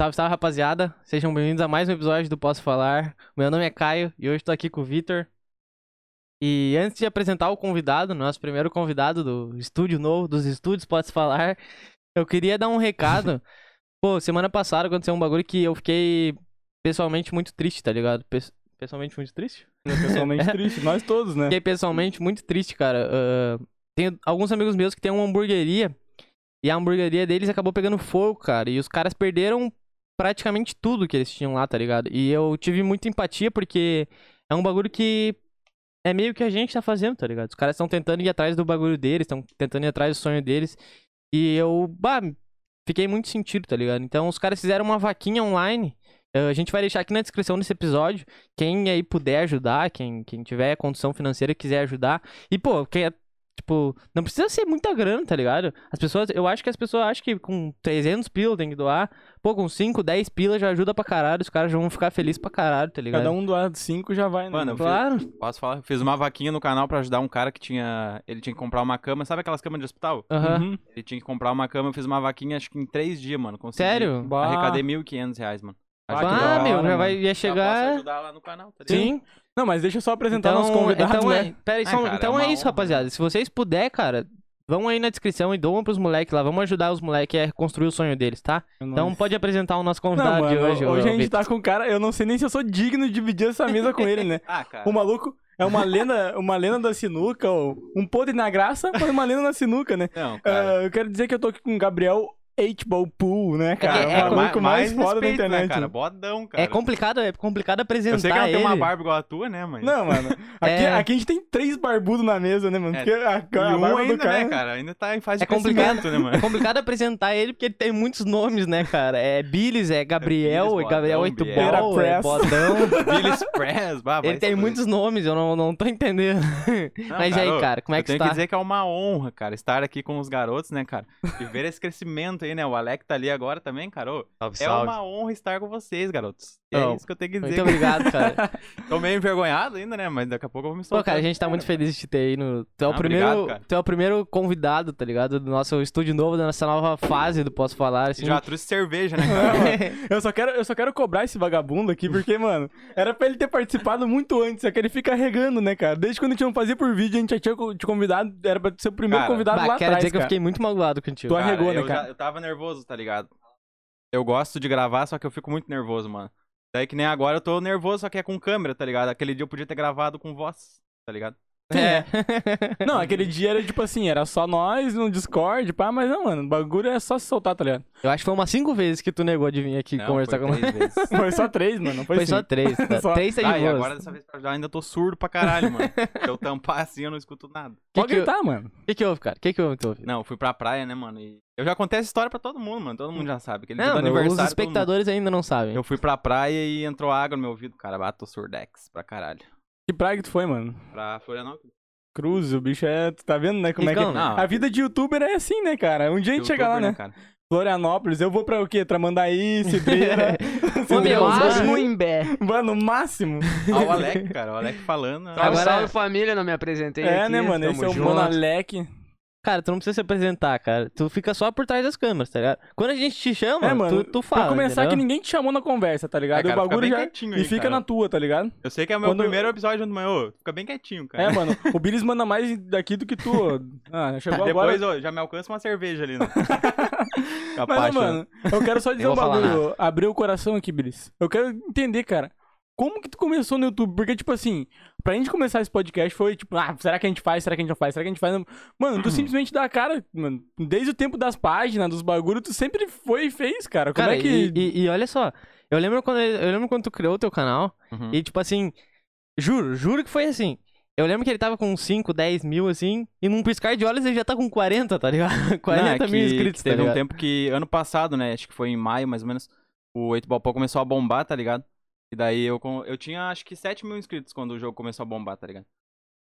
Salve, salve, rapaziada. Sejam bem-vindos a mais um episódio do Posso Falar. Meu nome é Caio e hoje tô aqui com o Vitor. E antes de apresentar o convidado, nosso primeiro convidado do estúdio novo, dos estúdios Posso Falar, eu queria dar um recado. Pô, semana passada aconteceu um bagulho que eu fiquei pessoalmente muito triste, tá ligado? Pes- Pessoalmente muito triste? Pessoalmente triste, nós todos, né? Fiquei pessoalmente muito triste, cara. Ah, tenho alguns amigos meus que têm uma hamburgueria e a hamburgueria deles acabou pegando fogo, cara. E os caras perderam praticamente tudo que eles tinham lá, tá ligado? E eu tive muita empatia porque é um bagulho que é meio que a gente tá fazendo, tá ligado? Os caras estão tentando ir atrás do bagulho deles, estão tentando ir atrás do sonho deles. E eu, bah, fiquei muito sentido, tá ligado? Então os caras fizeram uma vaquinha online. eh, A gente vai deixar aqui na descrição desse episódio. Quem aí puder ajudar, quem, quem tiver condição financeira quiser ajudar. E, pô, quem é, tipo, não precisa ser muita grana, tá ligado? As pessoas, eu acho que as pessoas acham que com 300 pila tem que doar. Pô, com 5, 10 pila já ajuda pra caralho. Os caras já vão ficar felizes pra caralho, tá ligado? Cada um doar cinco já vai, né? Mano, eu fiz- Claro. Posso falar? Fiz uma vaquinha no canal pra ajudar um cara que tinha. Ele tinha que comprar uma cama. Sabe aquelas camas de hospital? Aham. Uhum. Ele tinha que comprar uma cama. Eu fiz uma vaquinha, acho que em três dias, mano. Consegui. Sério? Arrecadei 1.500 reais, mano. Ah, Ah, meu, já vai, ia já chegar. ajudar lá no canal, tá ligado? Sim. Não, mas deixa eu só apresentar Então, nossos convidados, então, né? é, pera aí, Ah, só um- cara, então é é isso, honra, rapaziada. Se vocês puder, cara, vão aí na descrição e doam pros moleques lá. Vamos ajudar os moleques a construir o sonho deles, tá? Então Nós. pode apresentar o nosso Não, convidado mano, de hoje. hoje a gente tá com um cara, eu não sei nem se eu sou digno de dividir essa mesa com ele, né? Ah, cara. O maluco é uma lenda, uma lenda da sinuca, ou um podre na graça, mas uma lenda na sinuca, né? Não, cara. Ah, eu quero dizer que eu tô aqui com o Gabriel H-Ball Pool, né, cara? é- o é maluco mais, foda da respeito, internet. Né, cara? né? Bodão, cara. É complicado, é complicado apresentar Eu sei que não ele. tem uma barba igual a tua, né, mas. Não, mano. Aqui, É. aqui a gente tem três barbudos na mesa, né, mano? É, Porque a, a E um barba ainda, do cara... né, cara? Ainda tá em fase É de crescimento, né, É mano? complicado apresentar ele porque ele tem muitos nomes, né, cara? É Billis, é Gabriel, Billis, é Gabriel Bodão, Oito Biel. Ball, é Press. Bodão. Billy Press, bah, Ele tem muitos nomes, eu não, não tô entendendo. Não, Mas aí, ô, cara, como é eu que tenho está? que dizer que é uma honra, cara, estar aqui com os garotos, né, cara? E ver esse crescimento aí, né? O Alec tá ali agora também, cara. ô, Salve, é uma honra estar com vocês, garotos. Não, é isso que eu tenho que dizer. Muito obrigado, cara. Tô meio envergonhado ainda, né? Mas daqui a pouco eu vou me Pô, soltar. cara, a gente tá muito feliz de te ter aí no. Tu é o Ah, primeiro. obrigado, cara. tu é o primeiro convidado, tá ligado? Do nosso estúdio novo, da nossa nova fase do Posso Falar. Assim. Já trouxe cerveja, né, cara? eu, só quero, eu só quero cobrar esse vagabundo aqui, porque, mano, era pra ele ter participado muito antes, só que ele fica regando, né, cara? Desde quando a gente não fazia por vídeo, a gente já tinha te convidado, era pra ser o primeiro Cara, convidado Bah, lá quero atrás, dizer que eu cara. fiquei muito magoado contigo. Tu arregou, né, eu, cara? já- eu tava nervoso, tá ligado? Eu gosto de gravar, só que eu fico muito nervoso, mano. Daí que nem agora eu tô nervoso, só que é com câmera, tá ligado? Aquele dia eu podia ter gravado com voz, tá ligado? É. Não, aquele dia era tipo assim, era só nós no Discord, pá, mas não, mano, o bagulho é só se soltar, tá ligado? Eu acho que foi umas cinco vezes que tu negou de vir aqui Não, conversar foi com vezes. Foi só três, mano, não foi, Foi só três. Tá? Só- Três tá de Ah, agora dessa vez pra ajudar ainda tô surdo pra caralho, mano. Se eu tampar assim eu não escuto nada. Que Pode que, gritar, mano. que, que houve, cara? O que, que houve, tu ouve? Não, eu fui pra praia, né, mano? E eu já contei essa história pra todo mundo, mano. Todo mundo já sabe. Aquele Não, os aniversário. mundo- espectadores ainda não sabem. Eu fui pra praia e entrou água no meu ouvido, cara. Bato surdex pra caralho. Que praia que tu foi, mano? Pra Florianópolis. Cruz, o bicho é. Tu tá vendo, né? Como é que é? não. A vida de youtuber é assim, né, cara? Um dia a gente chega lá, Youtuber, né? cara? Florianópolis, eu vou pra o quê? Tramandaí, Cidreira. Ô, meu, Cidreira, máximo Zé. em Bé. Mano, no máximo. Ah, o Alec, cara. O Alec falando. Salve, Agora- salve família, não me apresentei É, aqui. né, mano? Esse é o junto. Cara, tu não precisa se apresentar, cara. Tu fica só por trás das câmeras, tá ligado? Quando a gente te chama, É, mano, tu, tu fala. pra começar entendeu? que ninguém te chamou na conversa, tá ligado? É, cara, o bagulho fica bem já. quietinho E aí, fica cara. na tua, tá ligado? Eu sei que é o meu Quando- primeiro episódio junto, mas ô, fica bem quietinho, cara. É, mano. O Billis manda mais daqui do que tu. ô. Ah, chegou agora. Depois, ô, já me alcança uma cerveja ali, né? Mas, Capaz, ô, mano, eu quero só dizer um bagulho. Abrir o coração aqui, Billis. Eu quero entender, cara. Como que tu começou no YouTube? Porque, tipo assim, pra gente começar esse podcast foi tipo, ah, será que a gente faz? Será que a gente não faz? Será que a gente faz? Mano, tu simplesmente dá a cara, mano. Desde o tempo das páginas, dos bagulhos, tu sempre foi e fez, cara. Como Cara, é que. e, e- e olha só, eu lembro, quando, eu lembro quando tu criou o teu canal, Uhum. e tipo assim, juro, juro que foi assim. Eu lembro que ele tava com 5, 10 mil, assim, e num piscar de olhos ele já tá com 40, tá ligado? 40 Não, é mil que- inscritos, que tá Teve um ligado? tempo que, ano passado, né? Acho que foi em maio, mais ou menos, o 8 Ball Pau começou a bombar, tá ligado? E daí eu, eu tinha acho que 7 mil inscritos quando o jogo começou a bombar, tá ligado?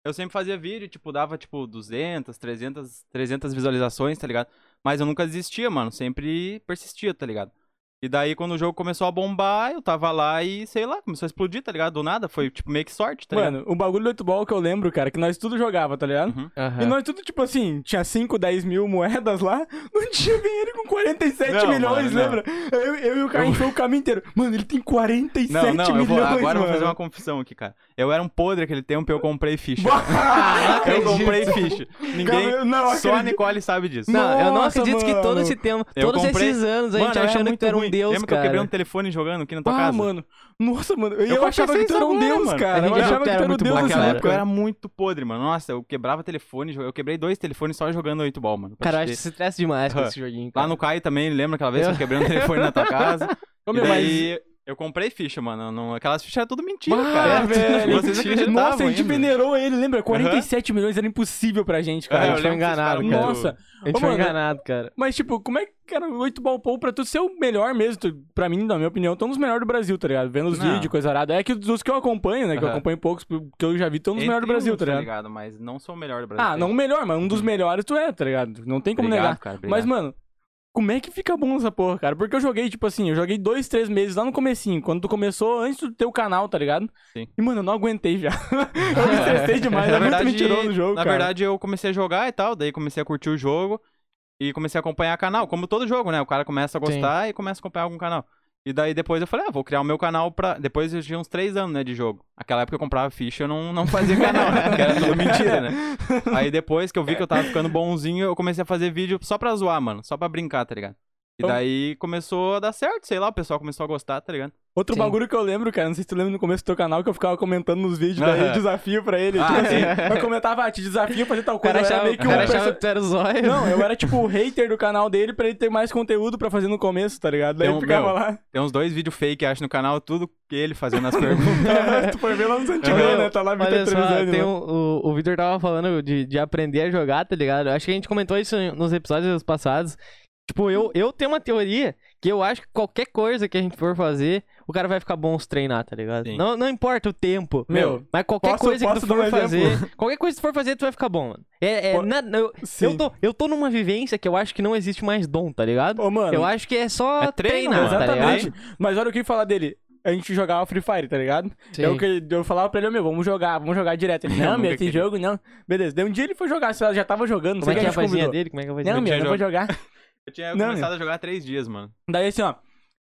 Eu sempre fazia vídeo, tipo, dava tipo 200, 300, 300 visualizações, tá ligado? Mas eu nunca desistia, mano. Sempre persistia, tá ligado? E daí, quando o jogo começou a bombar, eu tava lá e, sei lá, começou a explodir, tá ligado? Do nada, foi tipo meio que sorte, tá ligado? Mano, o bagulho do 8 ball que eu lembro, cara, que nós tudo jogava, tá ligado? Uhum. Aham. E nós tudo, tipo assim, tinha 5, 10 mil moedas lá, não tinha ele com 47 Não, milhões, mano, não. lembra? Eu, eu e o cara, foi o caminho inteiro. Mano, ele tem 47 Não, não, eu milhões, vou, agora eu mano. vou fazer uma confissão aqui, cara. Eu era um podre aquele tempo e eu comprei ficha. Ah, eu acredito. comprei ficha. Ninguém. Não só a. Nicole sabe disso. Não, eu não Nossa, acredito que todo mano. esse tempo, Eu todos comprei- esses anos, a gente Mano, achando que tu era um ruim. deus, Lembra cara. que eu quebrei um telefone jogando aqui na tua Ah, casa? mano. Nossa, mano. Eu, comprei achava que tu era um agora, deus, mano. cara. A Eu gente achava que tu era um deus Naquela época eu era muito podre, mano. Nossa, eu quebrava telefone, eu quebrei dois telefones só jogando 8 ball, mano. Cara, eu acho que se estressa demais com esse joguinho. Lá no Caio também, lembra aquela vez que Eu- eu quebrei um telefone na tua casa? Ô, meu, mas- daí eu comprei ficha, mano. Não, aquelas fichas eram tudo mentira, Ah, cara. velho. Vocês mentira. acreditavam Nossa, a gente ainda. venerou ele, lembra? 47 milhões era impossível pra gente, É, cara. a eu gente foi enganado, cara. Nossa. A gente Ô, foi mano, enganado, cara. Mas, tipo, como é que, cara, o 8 ball pool, pra tu ser o melhor mesmo, tu, pra mim, na minha opinião, tu é um dos melhores do Brasil, tá ligado? Vendo os Não. vídeos, coisa arada. É que dos que eu acompanho, né? Que eu acompanho poucos, que eu já vi, tu é um dos melhores do Brasil, uns, tá ligado? Mas não sou o melhor do Brasil. Ah, não o melhor, mas um dos melhores tu é, tá ligado? Não tem como Obrigado, negar. cara, Mas, mano, como é que fica bom essa porra, cara? Porque eu joguei, tipo assim, eu joguei dois, três meses lá no comecinho, quando tu começou, antes do teu canal, tá ligado? Sim. E, mano, eu não aguentei já. eu me estressei demais, é muito mentiroso o jogo, na cara. verdade, eu comecei a jogar e tal, daí comecei a curtir o jogo e comecei a acompanhar canal, como todo jogo, né? O cara começa a gostar e começa a acompanhar algum canal. E daí depois eu falei, ah, vou criar o meu canal pra. Depois eu tinha uns três anos, né, de jogo. Aquela época eu comprava ficha eu não, não fazia canal, né? Porque era tudo mentira, né? Aí depois que eu vi que eu tava ficando bonzinho, eu comecei a fazer vídeo só pra zoar, mano. Só pra brincar, tá ligado? E Então- daí começou a dar certo, sei lá, o pessoal começou a gostar, tá ligado? Outro Sim. bagulho que eu lembro, cara, não sei se tu lembra no começo do teu canal, que eu ficava comentando nos vídeos, daí Aham. desafio pra ele. Ah, tipo assim, sim. eu comentava, ah, te desafio a fazer tal coisa. cara eu era meio que o um cara perso- achava que tu era o zóio. Não, eu era tipo o hater do canal dele pra ele ter mais conteúdo pra fazer no começo, tá ligado? Daí Tem eu um- ficava meu, lá. Tem uns dois vídeos fake, acho, no canal, tudo ele fazendo as perguntas. tu foi ver lá nos antigos, né? Tá lá Vitor Olha só, Trevisani, tem né? um- o, o Victor tava falando de, de aprender a jogar, tá ligado? Acho que a gente comentou isso nos episódios passados. Tipo, eu, eu tenho uma teoria que eu acho que qualquer coisa que a gente for fazer, o cara vai ficar bom se treinar, tá ligado? Sim. Não, não importa o tempo. Meu, Mas qualquer posso- coisa que posso tu dar um for exemplo? fazer. Qualquer coisa que tu for fazer, tu vai ficar bom, mano. É, é Po- na- eu, eu, tô, eu tô numa vivência que eu acho que não existe mais dom, tá ligado? Ô, mano, eu acho que é só É treino, treinar, tá exatamente. ligado? Mas olha o que falar dele. A gente jogava Free Fire, tá ligado? Sim. Eu, que- eu falava pra ele, meu, vamos jogar, vamos jogar direto. Ele, não, meu, esse jogo não. Beleza, daí um dia ele foi jogar, já tava jogando, não Como é que é a vozinha dele? Como é que é a vozinha Não, meu, não vou jogar. Eu tinha Não, começado a jogar há três dias, mano. Daí assim, ó,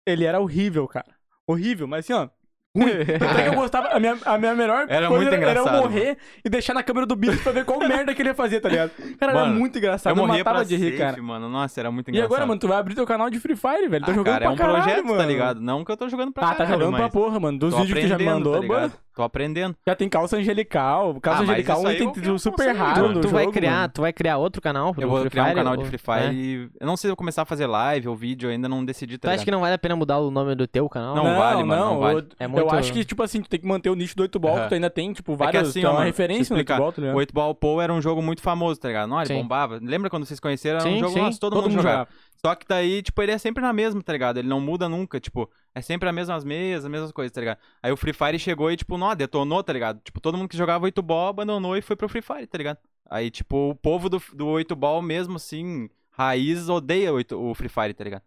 ele era horrível, cara. Horrível, mas assim, ó. Ruim. Tanto é que eu gostava. A minha, a minha melhor Era coisa muito era, era eu morrer e deixar na câmera do Beatles pra ver qual merda que ele ia fazer, tá ligado? Cara, era Mano, muito engraçado. eu Eu, matava de rir, safe, cara. mano. Nossa, era muito E engraçado. agora, mano, tu vai abrir teu canal de Free Fire, velho. Tá Ah, jogando cara, é pra um caralho, projeto, mano. tá ligado? Não que eu tô jogando pra Ah, tá jogando mas pra porra, mano. Dos tô vídeos que tu já aprendendo, mandou, tá mano. Tô aprendendo. Já tem calça angelical. Calça Ah, angelical, isso um item um super raro do tu vai jogo, criar, mano. tu vai criar outro canal Eu vou Free criar um Fire, canal ou- de Free Fire é? e... Eu não sei se eu vou começar a fazer live ou vídeo, eu ainda não decidi, Tu tá acha que não vale a pena mudar o nome do teu canal? Não vale, mano, não vale. Eu, É eu muito- acho que, tipo assim, tu tem que manter o nicho do 8 ball, Aham. que tu ainda tem, tipo, É que vários. assim, tu é ó, uma mano, referência no deixa 8 eu explicar. ball, tá ligado? O 8 Ball Pool era um jogo muito famoso, tá ligado? Não, ele Sim. bombava. Lembra quando vocês conheceram? Era um Sim, jogo, sim. nossa, todo, Todo mundo mundo jogava. jogava. Só que daí, tipo, ele é sempre na mesma, tá ligado? Ele não muda nunca, tipo, é sempre as mesmas mesas, as mesmas coisas, tá ligado? Aí o Free Fire chegou e, tipo, não, detonou, tá ligado? Tipo, todo mundo que jogava 8 ball abandonou e foi pro Free Fire, tá ligado? Aí, tipo, o povo do, do 8 ball mesmo, assim, raiz, odeia o, 8 o Free Fire, tá ligado?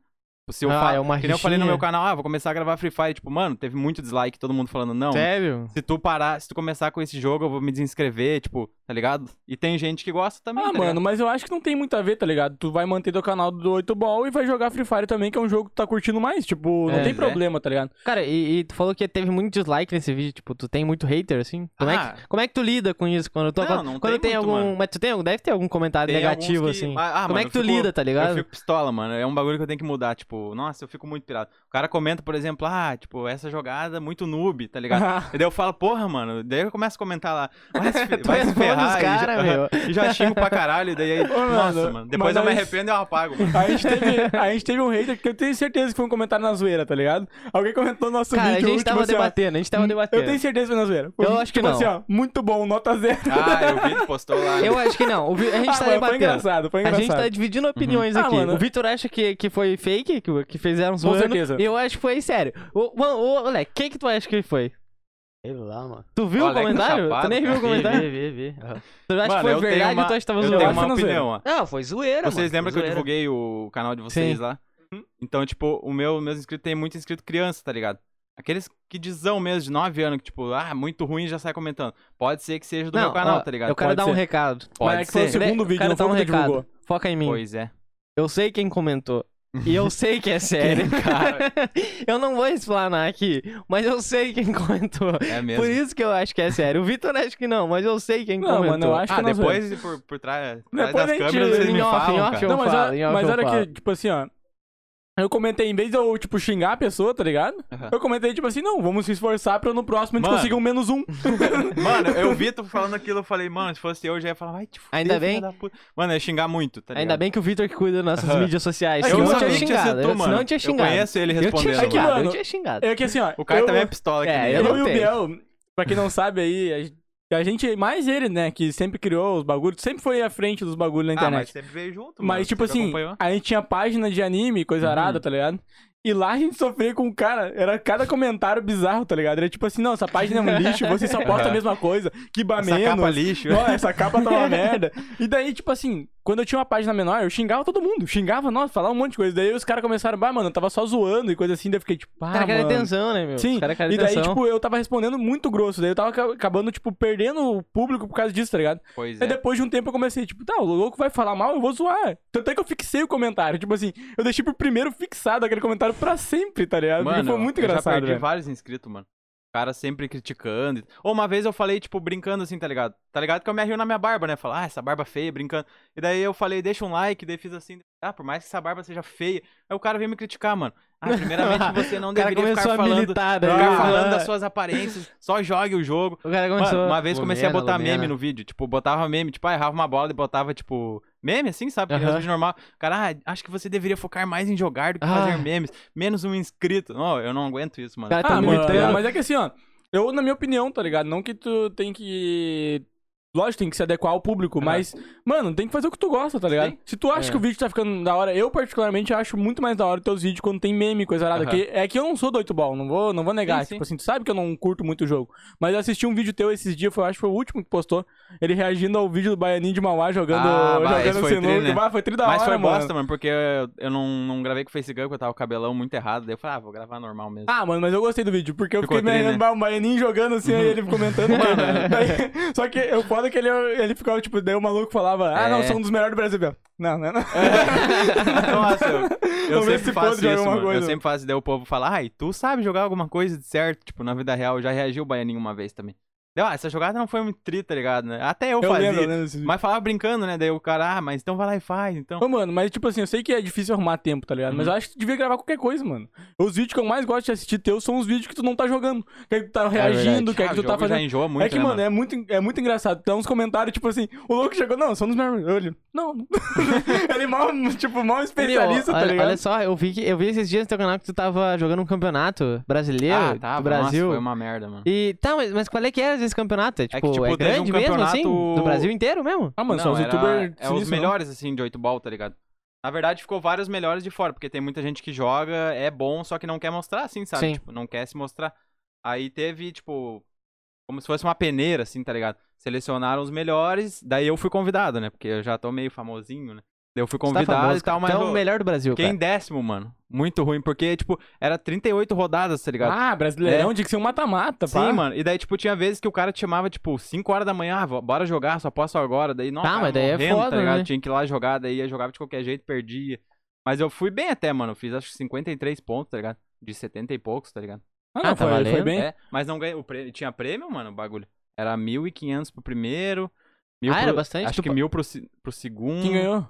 Se eu Ah, fa- é uma que nem eu falei no meu canal, ah, vou começar a gravar Free Fire, tipo, mano, teve muito dislike, todo mundo falando, não, Sério? se tu parar, se tu começar com esse jogo, eu vou me desinscrever, tipo, tá ligado? E tem gente que gosta também, Ah, tá ligado? mano, mas eu acho que não tem muito a ver, tá ligado? Tu vai manter teu canal do 8 ball e vai jogar Free Fire também, que é um jogo que tu tá curtindo mais. Tipo, não É, tem é. problema, tá ligado? Cara, e, e tu falou que teve muito dislike nesse vídeo, tipo, tu tem muito hater, assim? Como, é, Ah. que, como é que tu lida com isso? Quando, tu, Não, quando, não quando tem tem, muito, algum. mano. Mas tu tem algum. Deve ter algum comentário Tem negativo, que- assim. Ah, ah, como mano, é que tu fico- lida, tá ligado? Eu fico pistola, mano. É um bagulho que eu tenho que mudar. Tipo, nossa, eu fico muito pirado. O cara comenta, por exemplo, ah, tipo, essa jogada muito noob, tá ligado? e daí eu falo, porra, mano. Daí eu começo a comentar lá. Vai se, vai se ferrar. os e cara, já, meu. E já xingo pra caralho. E daí, aí, mano, nossa, mano. Depois mas eu me arrependo e eu apago, mano. A gente, teve, a gente teve um hater que eu tenho certeza que foi um comentário na zoeira, tá ligado? Alguém comentou no nosso Cara, a vídeo gente último, tava assim, debatendo, a gente tava debatendo. Eu tenho certeza que foi na zoeira. Eu acho que tipo não. assim, ó, muito bom, nota zero. Ah, eu vi, postou lá. Eu acho que não. O a gente Ah, tá mano, foi debatendo. engraçado, foi A engraçado. gente tá dividindo opiniões Ah, aqui. mano. O Vitor acha que, que foi fake, que, que fizeram Com zoando. certeza. E eu acho que foi sério. Ô, mano, ô, Moleque, quem que tu acha que foi? Sei lá, mano. Tu viu Olha, o comentário? chapado, tu nem viu o cara. comentário? Vi, vi, vi. Aham. Tu acha Mano, que foi eu tenho verdade uma- ou tu acha que tava Eu zoando? tenho acho uma não zoeira. opinião, ó. Não, foi zoeira, Vocês mano. lembram que foi eu zoeira. divulguei o canal de vocês Sim. lá? Então, tipo, o meu, meus inscritos tem muito inscrito criança, tá ligado? Aqueles que dizão mesmo, de 9 anos, que tipo, ah, muito ruim já sai comentando. Pode ser que seja do meu canal, ó, tá ligado? Eu quero Pode dar ser. um recado. Pode Mas é que foi o ser. segundo Eu vídeo, quero não foi dar um o recado. divulgou. Foca em mim. Pois é. Eu sei quem comentou. E eu sei que é sério. cara? eu não vou explanar aqui, mas eu sei quem comentou. É mesmo. Por isso que eu acho que é sério. O Vitor acho que não, mas eu sei quem Não, comentou. mano, eu acho Ah, que nós depois por, por trás, trás Depois das a gente- câmeras vocês me off, falam, off, Não, mas, falo, off mas olha que, tipo assim, ó. Eu comentei, em vez de eu, tipo, xingar a pessoa, tá ligado? Aham. Eu comentei, tipo assim, não, vamos se esforçar pra no próximo a gente Mano. conseguir um menos um. Mano, eu vi tu falando aquilo, eu falei, mano, se fosse eu, já ia falar, vai te fuder, Ainda bem- da puta. Mano, eu ia xingar muito, tá ligado? Ainda bem que o Vitor que cuida das nossas Aham. mídias sociais. Eu eu tinha tinha xingado. eu- mano. Eu tinha Eu xingado. conheço ele Eu tinha respondendo. É que, xingado, mano, eu tinha xingado. É que assim, ó. O cara eu, também é pistola que É, nem eu eu. não eu e o. Biel, pra quem não sabe aí, a gente- a gente, mais ele, né, que sempre criou os bagulhos, sempre foi à frente dos bagulhos na Ah, internet. mas sempre veio junto, Mas, mano. tipo assim, acompanhou. a gente tinha página de anime, coisa Uhum. arada, tá ligado? E lá a gente sofria com o cara, era cada comentário bizarro, tá ligado? Era tipo assim, não, essa página é um lixo, você só posta a mesma coisa, que ba Essa capa lixo. Ó, essa capa tá uma merda. E daí, tipo assim, quando eu tinha uma página menor, eu xingava todo mundo. Xingava, nossa, falava um monte de coisa. Daí os caras começaram, bah, mano, eu tava só zoando e coisa assim. Daí eu fiquei, tipo, ah, caras querem mano. atenção, né, meu? Sim, querem e daí, atenção. tipo, eu tava respondendo muito grosso. Daí eu tava aca- acabando, tipo, perdendo o público por causa disso, tá ligado? Pois Aí é. depois de um tempo eu comecei, tipo, tá, o louco vai falar mal, eu vou zoar. Tanto é que eu fixei o comentário. Tipo assim, eu deixei pro primeiro fixado aquele comentário pra sempre, tá ligado? Porque Mano, foi muito eu já engraçado, perdi velho. vários inscritos, mano. Cara sempre criticando. Ou uma vez eu falei, tipo, brincando assim, tá ligado? Tá ligado que eu me arrio na minha barba, né? Falar, ah, essa barba feia, brincando. E daí eu falei, deixa um like, daí fiz assim, ah, por mais que essa barba seja feia. Aí o cara veio me criticar, mano. Ah, primeiramente você não deveria ficar a falando, militar daí. ficar Ah. falando das suas aparências, só jogue o jogo. O cara começou... Mano, uma vez comecei a Lumena, botar Lumena. meme no vídeo. Tipo, botava meme, tipo, ah, errava uma bola e botava, tipo, meme assim, sabe? Que Aham. uh vídeo normal. Cara, ah, acho que você deveria focar mais em jogar do que Ah. fazer memes. Menos um inscrito. Não, eu não aguento isso, mano. Cara, Ah, tá mano, militando. mas é que assim, ó. Eu, na minha opinião, tá ligado? Não que tu tem que. Lógico, tem que se adequar ao público, Aham. mas, mano, tem que fazer o que tu gosta, tá ligado? Sim. Se tu acha É. que o vídeo tá ficando da hora, eu particularmente acho muito mais da hora os teus vídeos quando tem meme, coisa arada. Aham. Que, é que eu não sou do 8 ball, não vou, não vou negar. Sim, sim. Tipo assim, tu sabe que eu não curto muito o jogo. Mas eu assisti um vídeo teu esses dias, foi, eu acho que foi o último que postou. Ele reagindo ao vídeo do Baianinho de Mauá jogando, Ah, bah, esse jogando foi sinuca. tri, né? Bah, foi tri da Mas hora, foi mano. bosta, mano, porque eu, eu não, não gravei com o Face Gun, porque eu tava com o cabelão muito errado. Daí eu falei, ah, vou gravar normal mesmo. Ah, mano, mas eu gostei do vídeo, porque eu Ficou fiquei me tri, arrendo, né? o Baianinho jogando assim, aí ele comentando, mano. Daí- só que o foda é que ele, ele ficava, tipo, daí o maluco falava, ah, não, É. sou um dos melhores do Brasil. Não, não, não. Nossa, eu, eu se sempre pode faço isso, alguma mano. Eu coisa. sempre faço, daí o povo fala, ai, tu sabe jogar alguma coisa de certo? Tipo, na vida real, eu já reagiu o Baianinho uma vez também. Deu, ah, essa jogada não foi muito tri, tá ligado, né? Até eu, Eu fazia. lembro, eu. Mas falava brincando, né? Daí o cara, ah, mas então vai lá e faz, então. Ô, mano, mas tipo assim, eu sei que é difícil arrumar tempo, tá ligado? Mas Uhum. eu acho que tu devia gravar qualquer coisa, mano. Os vídeos que eu mais gosto de assistir teus são os vídeos que tu não tá jogando. Que é que tu tá reagindo, que é Ah, que o tu tá jogo já fazendo. enjoa muito, é que, né, mano, é muito, é muito engraçado. Tem uns comentários, tipo assim, o louco chegou, não, são dos. Eu olho, não. Ele mal, tipo, mal especialista, Meu, tá olha, ligado? olha só, eu vi, que, eu vi esses dias no teu canal que tu tava jogando um campeonato brasileiro Ah, tá, do Brasil. Nossa, foi uma merda, mano. E tá, mas, mas qual é que era esse campeonato? É tipo, é, tipo, teve um grande mesmo, assim? campeonato- Do Brasil inteiro mesmo? Ah, mano, Não, são os era- youtubers. É os melhores, assim, de 8 ball, tá ligado? Na verdade, ficou vários melhores de fora, porque tem muita gente que joga, é bom, só que não quer mostrar, assim, sabe? Sim. Tipo, não quer se mostrar. Aí teve, tipo, como se fosse uma peneira, assim, tá ligado? Selecionaram os melhores, daí eu fui convidado, né? Porque eu já tô meio famosinho, né? Daí eu fui tá convidado famoso, e tal, mas é eu o melhor do Brasil, fiquei em cara. décimo, mano. Muito ruim, porque, tipo, era 38 rodadas, tá ligado? Ah, brasileirão, tinha que ser um mata-mata, pá. Sim, mano. E daí, tipo, tinha vezes que o cara te chamava, tipo, 5 horas da manhã, ah, bora jogar, só posso agora. Daí, não, Tá, cara, mas daí é morrendo, foda, tá ligado? né? Tinha que ir lá jogar, daí eu jogava de qualquer jeito, perdia. Mas eu fui bem até, mano. Eu fiz acho que 53 pontos, tá ligado? De 70 e poucos, tá ligado? Ah, Ah, não, tá foi, foi bem. É, mas não ganhei. O prêmio, tinha prêmio, mano, o bagulho. Era 1.500 pro primeiro. Mil Ah, pro, era bastante? Acho Tu que mil pro, pro segundo. Quem ganhou?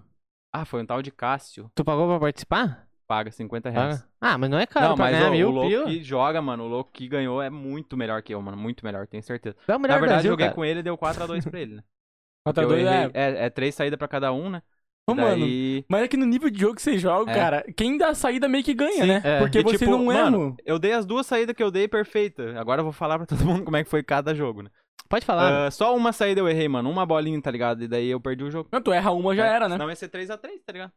Ah, foi um tal de Cássio. Tu pagou pra participar? Paga 50 reais. Ah, mas não é caro não, pra mas ganhar o, mil o louco pila. que joga, mano, o louco que ganhou é muito melhor que eu, mano. Muito melhor, tenho certeza. É o melhor Na verdade, Brasil, eu joguei cara. com ele e deu 4x2 pra ele, né? 4 a Porque eu 2 errei- é. é, é três saídas pra cada um, né? Ô, mano, Daí... mas é que no nível de jogo que você joga, É. cara, quem dá a saída meio que ganha, Sim, né? é. Porque E, você tipo, não é, mano, mano. Eu dei as duas saídas que eu dei perfeita. Agora eu vou falar pra todo mundo como é que foi cada jogo, né? Pode falar. Ah, só uma saída eu errei, mano. Uma bolinha, tá ligado? E daí eu perdi o jogo. Não, tu erra uma, já É, era, né? Senão ia ser 3x3, tá ligado?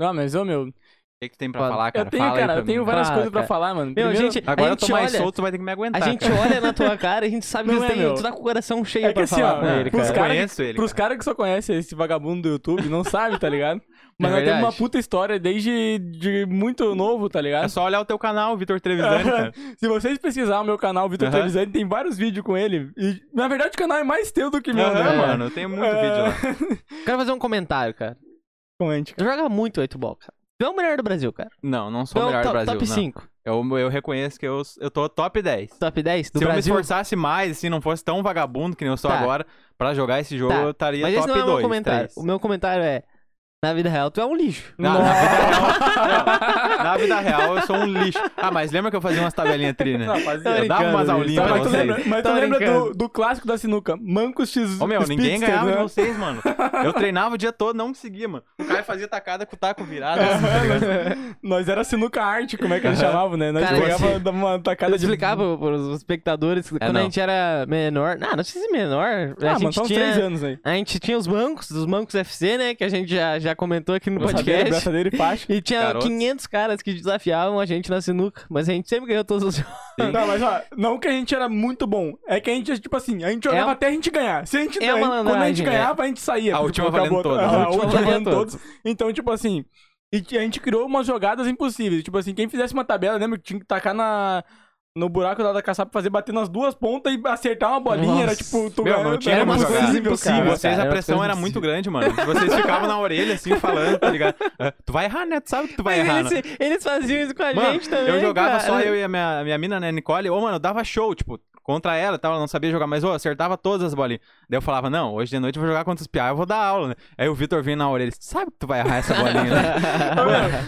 Ah, mas, ô, meu... que, que tu tem pra Fala. falar, cara? Eu tenho, Fala cara, eu tenho várias Fala, coisas pra cara. falar, mano. Meu, Primeiro- gente, Agora a eu tô gente mais olha, solto, tu vai ter que me A aguentar. gente cara. olha na tua cara e a gente sabe que Não é, tem, meu. tu tá com o coração cheio É que pra assim, falar ó, com ele, pros cara. cara- conheço ele, Pros cara. caras que só conhecem esse vagabundo do YouTube, não sabe, tá ligado? Mas É nós temos uma puta história desde de muito novo, tá ligado? É só olhar o teu canal, Vitor Trevisani, cara. Se vocês pesquisar o meu canal, Vitor Aham. Trevisani, tem vários vídeos com ele. E, na verdade, o canal é mais teu do que meu, né, mano? mano, eu tenho muito vídeo lá. Quero fazer um comentário, cara. Comente. Tu joga muito 8 ball, cara. Tu é o melhor do Brasil, cara. Não, não sou é o melhor do Brasil, top não. 5. Eu, eu reconheço que eu, eu tô top 10. Top 10 do Se eu me Brasil. esforçasse mais, se não fosse tão vagabundo que nem eu sou Tá. agora, pra jogar esse jogo, Tá. eu estaria Mas esse top não é o meu 2, comentário. 3. O meu comentário é: na vida real, tu é um lixo. Na, na vida real, não, na vida real, eu sou um lixo. Ah, mas lembra que eu fazia umas tabelinhas tri, né? Não, fazia. Eu dava umas aulinhas pra mas vocês. lembra, mas tu lembra do, do clássico da sinuca? Mancos X Ô meu, ninguém ganhava né? de vocês, mano. Eu treinava o dia todo, não conseguia, mano. O cara fazia tacada com o taco virado. É. assim, tá? Nós era sinuca arte, como é que eles chamavam, né? Nós dava uma Eu tacada de... explicar pro- pros espectadores que quando não. a gente era menor. Não, não sei se menor. Ah, a mano, gente uns tinha. três anos aí. A gente tinha os bancos, dos bancos FC, né? Que a gente já, já comentou aqui no podcast. braçadeira e faixa. E tinha Garotos. 500 caras que desafiavam a gente na sinuca. Mas a gente sempre ganhou todos os jogos. Não, mas ó, não que a gente era muito bom. É que a gente, tipo assim, a gente jogava É- até a gente ganhar. Se a gente É ganha, quando a gente malandragem, ganhava, a gente saía. A última valendo todas. A A última valendo todos. Então, tipo assim, e a gente criou umas jogadas impossíveis. Tipo assim, quem fizesse uma tabela, lembra que tinha que tacar na. No buraco da caçapa, fazer bater nas duas pontas e acertar uma bolinha. Era Nossa. tipo, tu Meu, ganhava- não tinha era jogar. coisas Impossível. Vocês, a era pressão coisa era muito grande, mano. Vocês ficavam na orelha, assim, falando, tá ligado? Ah, Tu vai errar, né? Tu sabe que tu vai Mas errar, eles, né? eles faziam isso com a Mano, gente também. eu jogava cara. só eu e a minha, a minha mina, né, Nicole. Ô, mano, eu dava show, tipo, contra ela e tal. Ela não sabia jogar, mas, eu acertava todas as bolinhas. Daí eu falava, não, hoje de noite eu vou jogar contra os piá, eu vou dar aula, né? Aí o Vitor vinha na orelha, ele, sabe que tu vai errar essa bolinha, né?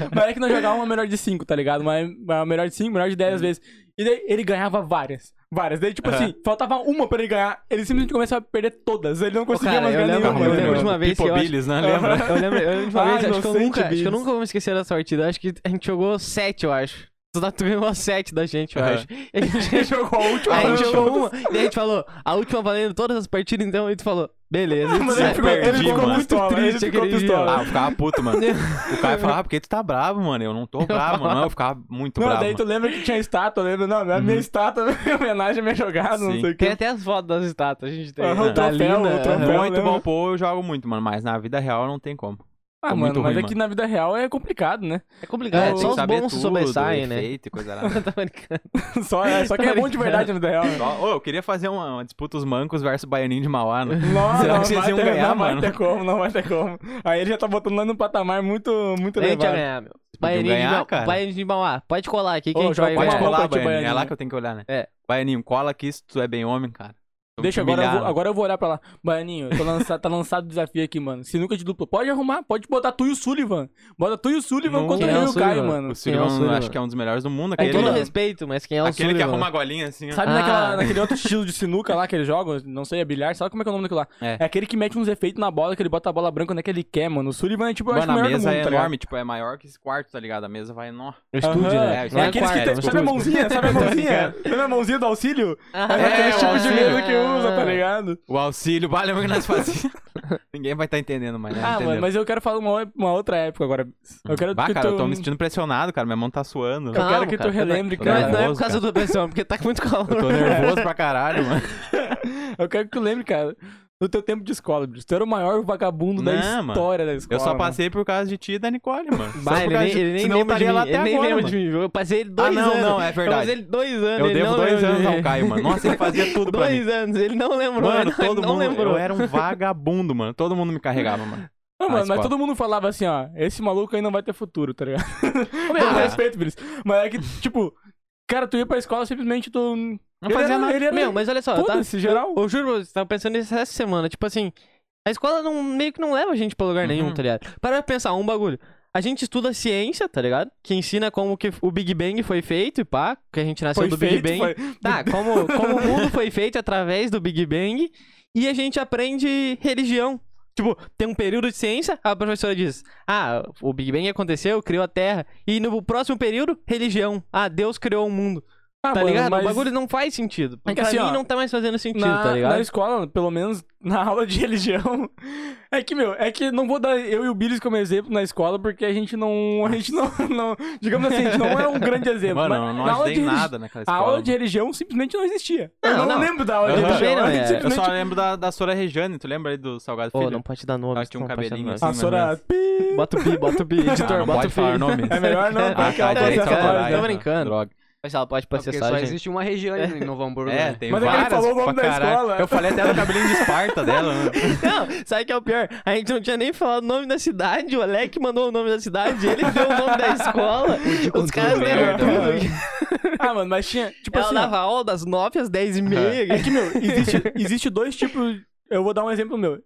Mas é que nós jogávamos uma melhor de 5, tá ligado? Uma, uma melhor de 5, melhor de 10 vezes. E daí ele ganhava várias. Várias. Daí, tipo Aham. assim, faltava uma pra ele ganhar. Ele simplesmente começava a perder todas. Ele não conseguia cara, mais ganhar lembro- nenhuma. eu lembro de uma vez Pipo acho- Billis, né? Lembra? Eu lembro, eu lembro de uma Ah, vez, acho que, eu nunca, acho que eu nunca vou me esquecer dessa partida. Acho que a gente jogou 7, eu acho. Tu, tá- ganhou 7 da gente, eu Aham. acho. E a gente jogou a última. A gente jogou uma, e a gente falou, a última valendo todas as partidas, então, e tu falou, beleza. Tu ele ficou, ele perdi, ficou mano. muito Pistola, ele triste ficou aquele dia. pistola. Ah, eu ficava puto, mano. O cara falava, ah, porque tu tá bravo, mano. Eu não tô bravo, mano. Não, eu ficava muito Não, bravo. daí tu mano. lembra que tinha estátua, lembra? Não, a minha estátua, minha homenagem à minha jogada, não Sim. sei o Tem que. até as fotos das estátuas, a gente tem. Aham, o Da troféu, Lina, o troféu. Muito lembra? bom pô, eu jogo muito, mano. Mas na vida real não tem como. Ah, Tô mano, muito mas ruim, é que na vida real é complicado, né? É complicado, É, só tem os que saber bons sobressaem, né? efeito e coisa lá. Tá brincando. Só, é, só quem é bom de verdade na vida real. né? Só- Ô, eu queria fazer uma, uma disputa os mancos versus Baianinho de Mauá, né? Não, Será não, que vocês vai iam ter, ganhar, não mano? vai ter como, não vai ter como. Aí ele já tá botando lá num patamar muito, muito A gente ia elevado. ganhar, meu. Baianinho de, ganhar, Mau- cara. Baianinho de Mauá, pode colar aqui que Ô, a gente vai Pode colar, Baianinho. É lá que eu tenho que olhar, né? É. Baianinho, cola aqui se tu é bem homem, cara. Deixa, agora eu, vou, agora eu vou olhar pra lá. Baianinho, lança- tá lançado o desafio aqui, mano. Sinuca de dupla. Pode arrumar, pode botar tu e o Sullivan. Bota tu e o Sullivan Não. contra é eu e o Caio, Sullivan? mano. O Quem é o Sullivan, Sullivan? acho que é um dos melhores do mundo. Aquele, todo Aquele- respeito, mas quem é o aquele que Sullivan? arruma a golinha assim, ó. Sabe Ah. naquela, naquele outro estilo de sinuca lá que eles jogam? Não sei, é bilhar. Sabe como é que é o nome daquilo lá? É. É aquele que mete uns efeitos na bola, que ele bota a bola branca onde é que ele quer, mano. O Sullivan é tipo, eu acho Mano, o a melhor do mesa mundo, é tá enorme, tipo, é maior que esse quarto, tá ligado? A mesa vai, nó. O estúdio, né? É, É, aqueles que tem, é sabe a mãozinha? Sabe a mãozinha? Sabe a mãozinha do auxílio? Ah, É aquele tipo de mesa que usa, tá ligado? O auxílio, vale o que nós fazíamos. Ninguém vai estar entendendo, mas né? Ah, mano, mas eu quero falar uma, uma outra época agora. Eu quero Bah, que cara, tu... eu tô me sentindo pressionado, cara. Minha mão tá suando. Eu Calma, quero que tu cara, relembre, Não, é- cara. não é por causa cara. da pressão, porque tá com muito calor. Eu tô nervoso pra caralho, mano. Eu quero que tu lembre, cara, do teu tempo de escola, Brice. Tu era o maior vagabundo da Não, mano. história da escola. Eu só mano. passei por causa de ti e da Nicole, mano. Só Bah, por ele causa nem, de- ele nem senão eu lembra de estaria mim. lá Ele até nem agora, lembra mano. de mim. Eu passei ele dois Ah, não, anos. não, é Eu verdade. passei ele dois anos. Eu ele devo não dois lembra de anos mim. ao Caio, mano. Nossa, ele fazia tudo pra mim. Dois anos, ele não lembrou. Mano, ele todo não mundo. lembrou. Eu era um vagabundo, mano. Todo mundo me carregava, mano. Não, Ah, mano, mas escola. todo mundo falava assim, ó, esse maluco aí não vai ter futuro, tá ligado? Com todo respeito, Brice. Mas é que, tipo, cara, tu ia pra escola simplesmente tu... Não ele fazia era, nada. Ele era... Meu, mas olha só, tá? Geral. Eu, eu juro, você, tava pensando nisso essa semana. Tipo assim, a escola não, meio que não leva a gente pra lugar nenhum, Uhum. tá ligado? Para pensar, um bagulho. A gente estuda ciência, tá ligado? Que ensina como que o Big Bang foi feito e pá, que a gente nasceu Foi do Big feito, Bang. foi... Tá, como, como o mundo foi feito através do Big Bang e a gente aprende religião. Tipo, tem um período de ciência, a professora diz: Ah, o Big Bang aconteceu, criou a Terra. E no próximo período, religião. Ah, Deus criou o mundo. Ah, Tá mano, ligado? mas O bagulho não faz sentido. É que pra assim, mim ó, não tá mais fazendo sentido, na, tá ligado? na escola, pelo menos na aula de religião. É que, meu, é que não vou dar eu e o Billis como exemplo na escola, porque a gente não. A gente não. não digamos assim, a gente não é um grande exemplo. Mano, mas eu não na aula ajudei de religi- nada naquela A escola. aula de mano. religião simplesmente não existia. eu Não, não, não. lembro da aula de Eu religião. também não, a é. Eu simplesmente. só lembro da, da Sora Rejane, tu lembra aí do Salgado Pô, Filho? não pode dar nome. Ela tinha um não cabelinho assim, A Sora. Pi. Bota o pi, bota o pi, editor, Ah, não bota o nome. É melhor não, Ah, porque ela tá, então, acessar caralho. nós, Tô né? brincando. Droga. Mas ela pode É porque processar, só gente. existe uma região em Novo Hamburgo. É, né? tem Mas é que ele várias falou o nome da caralho. escola. Eu falei até do cabelinho de Esparta dela. né? Não, sabe o que é o pior? A gente não tinha nem falado o nome da cidade, o Alec mandou o nome da cidade, ele deu o nome da escola. Os caras mano. tudo. Ah, mano, mas tinha. Tipo Ela assim. ó, dava aula das 9 às 10 e meia. É que, meu, existe, existe dois tipos. Eu vou dar um exemplo meu.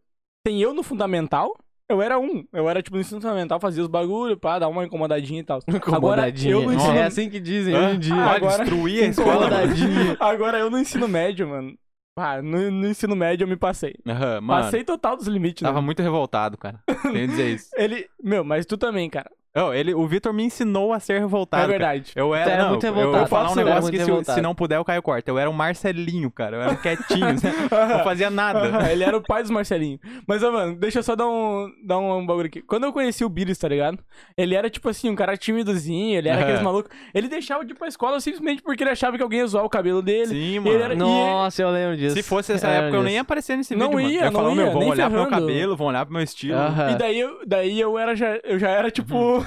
Tem eu no fundamental. Eu era um. Eu era, tipo, no ensino fundamental, fazia os bagulho, pá, dar uma incomodadinha e tal. Agora, eu no ensino... É assim que dizem hoje em dia. Ah, agora- destruir a escola. Incomodadinha. Agora eu no ensino médio, mano. Ah, no, no ensino médio eu me passei. Aham, Mano, Passei total dos limites, né? tava muito revoltado, cara. Tenho que dizer isso. Ele... Meu, mas tu também, cara. Oh, ele, o Vitor me ensinou a ser revoltado. é cara. verdade. Eu Tu era, era não, muito eu- eu revoltado. vou falar um negócio que se, revoltado. se não puder eu caio corta. Eu era um Marcelinho, cara. Eu era um quietinho, né? não fazia nada. Ele era o pai dos Marcelinho. Mas, ó, mano, deixa eu só dar um, dar um bagulho aqui. Quando eu conheci o Billis, tá ligado? Ele era, tipo assim, um cara timidozinho, ele era aqueles malucos. Ele deixava de ir pra escola simplesmente porque ele achava que alguém ia zoar o cabelo dele. Sim, Ele mano. era- Nossa, eu lembro disso. Se fosse essa Eu lembro época, eu nem ia disso. aparecer nesse Não vídeo, mano. ia, Eu ia não falar, ia, meu, vão olhar pro meu cabelo, vão olhar pro meu estilo. E daí eu, daí eu era já, eu já era, tipo...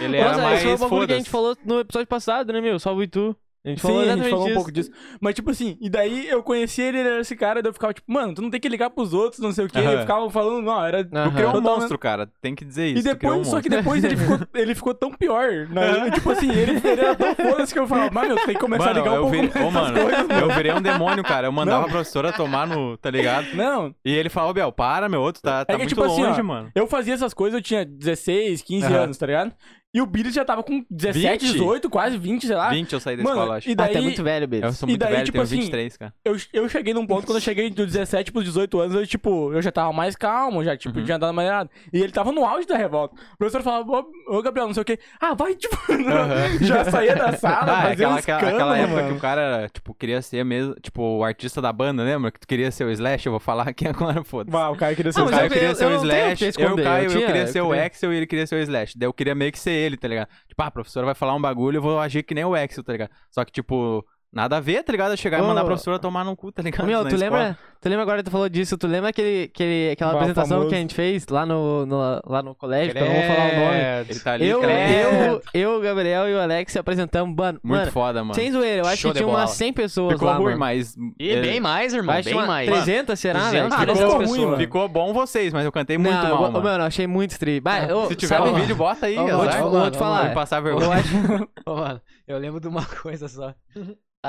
Ele era Nossa, mais esse foi o bagulho que a gente falou no episódio passado, né, meu? Salve tu. A gente Sim, falou a gente falou um pouco disso. Mas, tipo assim, e daí eu conheci ele, ele era esse cara, daí eu ficava, tipo, mano, tu não tem que ligar pros outros, não sei o quê. Aham. Ele ficava falando, não, era... Tu Aham. criou um monstro, cara. Tem que dizer E isso. tu criou um depois, só que depois ele ficou, ele ficou tão pior. Né? Tipo assim, ele, ele era tão foda que eu falava, mas meu, tu tem que começar Mano, a ligar um eu, pouco ô, mano, coisas, eu virei um demônio, cara. Eu mandava Não. a professora tomar no. Tá ligado? Não, E ele falou, Biel, para, meu, outro tá, tá que, muito tipo assim, longe, ó, mano. eu fazia essas coisas, eu tinha 16, 15 Aham. anos, tá ligado? E o Billy já tava com 17, 20? 18, quase 20, sei lá. 20 eu saí da Mano, escola, acho. e Ah, tu é daí- muito velho, Eu Belis. sou e muito daí, velho, tipo tenho assim, 23, cara. Eu, eu cheguei num ponto, quando eu cheguei do 17 pros 18 anos, eu, tipo, eu já tava mais calmo, já, tipo, Uhum. tinha dado uma maneirada. E ele tava no auge da revolta. O professor falava, ô, ô, Gabriel, não sei o quê. Ah, vai, tipo, Aham. já saía da sala, Ah, fazia aquela, aquela, escândalo, aquela época mano. que o cara, tipo, queria ser mesmo, tipo, o artista da banda, lembra? Que tu queria ser o Slash, eu vou falar aqui agora, foda-se. Bah, o cara queria ser Ah, o Caio eu- queria eu- ser eu o Slash, eu e Caio, eu eu, queria eu ser o Axel e ele queria ser o Slash. Daí eu queria meio que ser ele, tá ligado? Tipo, ah, a professora vai falar um bagulho, eu vou agir que nem o Axel, tá ligado? Só que, tipo, nada a ver, tá ligado? Eu chegar e mandar a professora tomar no cu, tá ligado? Meu, Na tu escola. lembra, tu lembra agora que tu falou disso? Tu lembra aquele, aquele, aquela Bah, apresentação famoso. que a gente fez lá no, no- lá no colégio, que eu não vou falar o nome. Ele tá ali, Eu, eu, eu, o Gabriel e o Alex se apresentamos, mano. Muito mano, foda, mano. sem zoeira, eu acho Show que de tinha umas bola. 100 pessoas Ficou lá, ruim, mano. mas... E é, bem mais, irmão, Acho que bem uma mais. 300, será, 200 velho? Ah, ficou pessoas. ruim, mano. Ficou bom vocês, mas eu cantei muito não, mal, eu, mano. mano, eu achei muito tri. Bah, Se tiver sabe- um vídeo, bota aí, Ó, vou te- azar. vou te falar. Vou passar Eu vergonha. acho, Ô, mano, eu lembro de uma coisa só.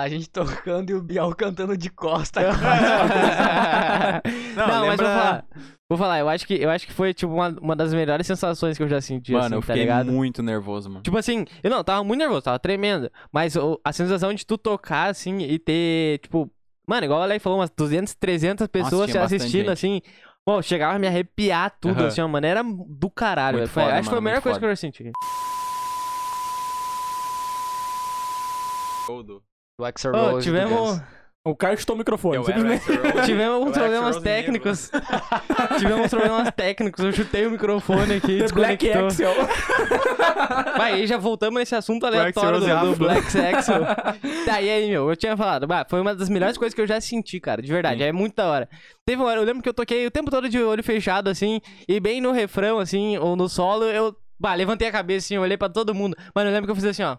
A gente tocando e o Biel cantando de costa. não, Não, mas vou lembra- falar. Vou falar, eu acho que, eu acho que foi, tipo, uma, uma das melhores sensações que eu já senti, Mano, assim, eu tá fiquei muito nervoso, mano. Tipo assim, eu não, tava muito nervoso, tava tremendo. Mas o- a sensação de tu tocar, assim, e ter, tipo... Mano, igual o Alex falou, umas 200, 300 pessoas bastante assistindo, assim... Pô, chegava a me arrepiar tudo, Aham. assim, uma maneira do caralho. Muito velho. Foi- foda, acho que foi a melhor coisa foda. que eu já senti. O Axel Rose do tivemos... O cara chutou o microfone. Eu simplesmente. Tivemos alguns problemas técnicos. Tivemos uns problemas técnicos. Eu chutei o microfone aqui, Black desconectou. Axel. Vai, aí já voltamos nesse assunto aleatório Rose do, do. Black Axel. tá, e aí, meu, eu tinha falado, bah, foi uma das melhores coisas que eu já senti, cara, de verdade, Sim. é muito da hora. Teve uma hora, eu lembro que eu toquei o tempo todo de olho fechado, assim, e bem no refrão, assim, ou no solo, eu, bah, levantei a cabeça, assim, olhei pra todo mundo. Mano, eu lembro que eu fiz assim, ó,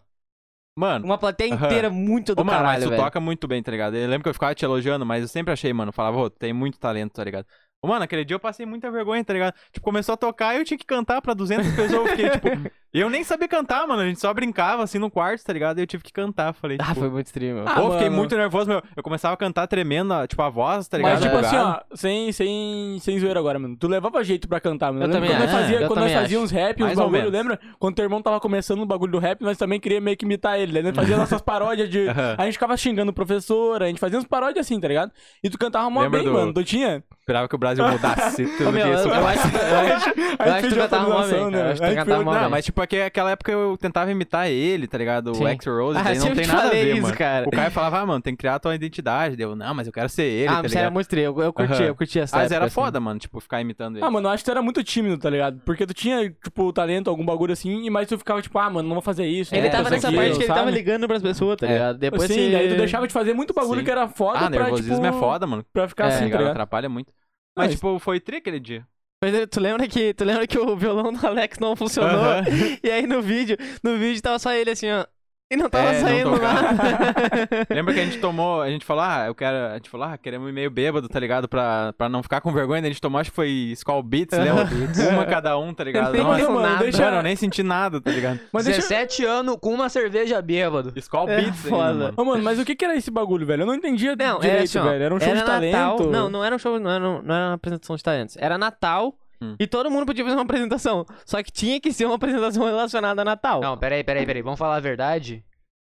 Mano, uma plateia inteira muito do Ô, mano, mas caralho, tu velho. toca muito bem, tá ligado? Eu lembro que eu ficava te elogiando, mas eu sempre achei, mano, falava, ô, tem muito talento, tá ligado? Mano, aquele dia eu passei muita vergonha, tá ligado? Tipo, começou a tocar e eu tinha que cantar pra 200 pessoas. Eu fiquei, tipo... E eu nem sabia cantar, mano. A gente só brincava, assim, no quarto, tá ligado? E eu tive que cantar. Falei, Ah, tipo... foi muito stream, meu. Ah, Pô, fiquei muito nervoso, meu. Eu começava a cantar tremendo, a- tipo, a voz, tá ligado? Mas, tipo assim, ó, sem, sem, sem zoeira agora, mano. Tu levava jeito pra cantar, mano. Eu lembro também quando nós acho. fazia, Eu quando nós fazíamos uns rap, uns Mais ou bagulho, lembra? Quando teu irmão tava começando no bagulho do rap, nós também queríamos meio que imitar ele. Daí nós fazíamos nossas paródias de. A gente ficava xingando o professor, a gente fazia uns paródias assim, tá ligado? E tu cantava mó bem, do- mano. Tu tinha? Esperava que o Brasil mudasse tudo meu, eu, isso. eu acho, eu acho, eu acho que tu atualização, bem, cara. Eu acho que A tu gente cantava fez- mó Não, bem. mas tipo, aque- aquela época eu tentava imitar ele, tá ligado? O Axl Rose, Ah, não tem te nada a ver, isso, mano. cara. O cara falava, ah, mano, tem que criar a tua identidade. Deu, não, mas eu quero ser ele, ah, tá mas sério, eu ligado? mostrei, eu, eu curti, eu curti essa Mas época, era assim. foda, mano, tipo, ficar imitando ele. Ah, mano, eu acho que tu era muito tímido, tá ligado? Porque tu tinha, tipo, talento, algum bagulho assim, e mas tu ficava tipo, ah, mano, não vou fazer isso. Ele tava nessa parte que ele tava ligando pras pessoas, tá É. ligado? Depois Sim, daí tu deixava de fazer muito bagulho que era foda ah, nervosismo tipo, é foda, mano. pra ficar É, assim, tá Cara, ligado? atrapalha muito. Mas, tipo, foi tri aquele dia. Mas eh, tu lembra que, tu lembra que o violão do Alex não funcionou? E aí no vídeo, no vídeo tava só ele assim, ó. E não tava É, não saindo tocava. nada. Lembra que a gente tomou, a gente falou, ah, eu quero, a gente falou, ah, queremos ir meio bêbado, tá ligado? Pra, pra não ficar com vergonha, a gente tomou, acho que foi Skull Beats, lembra? Uma cada um, tá ligado? Nossa, lembro mano, nada. deixa- Mano, eu nem senti nada, tá ligado? Mas deixa... 17 anos com uma cerveja bêbado. Skull É, Beats ainda, foda. mano. Ô, mano, mas o que que era esse bagulho, velho? Eu não entendia Não, direito, era assim, ó, velho. Era um show era de talento. Natal. Não, não era um show, não era, um- não era uma apresentação de talentos. Era Natal Hum. e todo mundo podia fazer uma apresentação. Só que tinha que ser uma apresentação relacionada a Natal. Não, peraí, peraí, peraí. Vamos falar a verdade?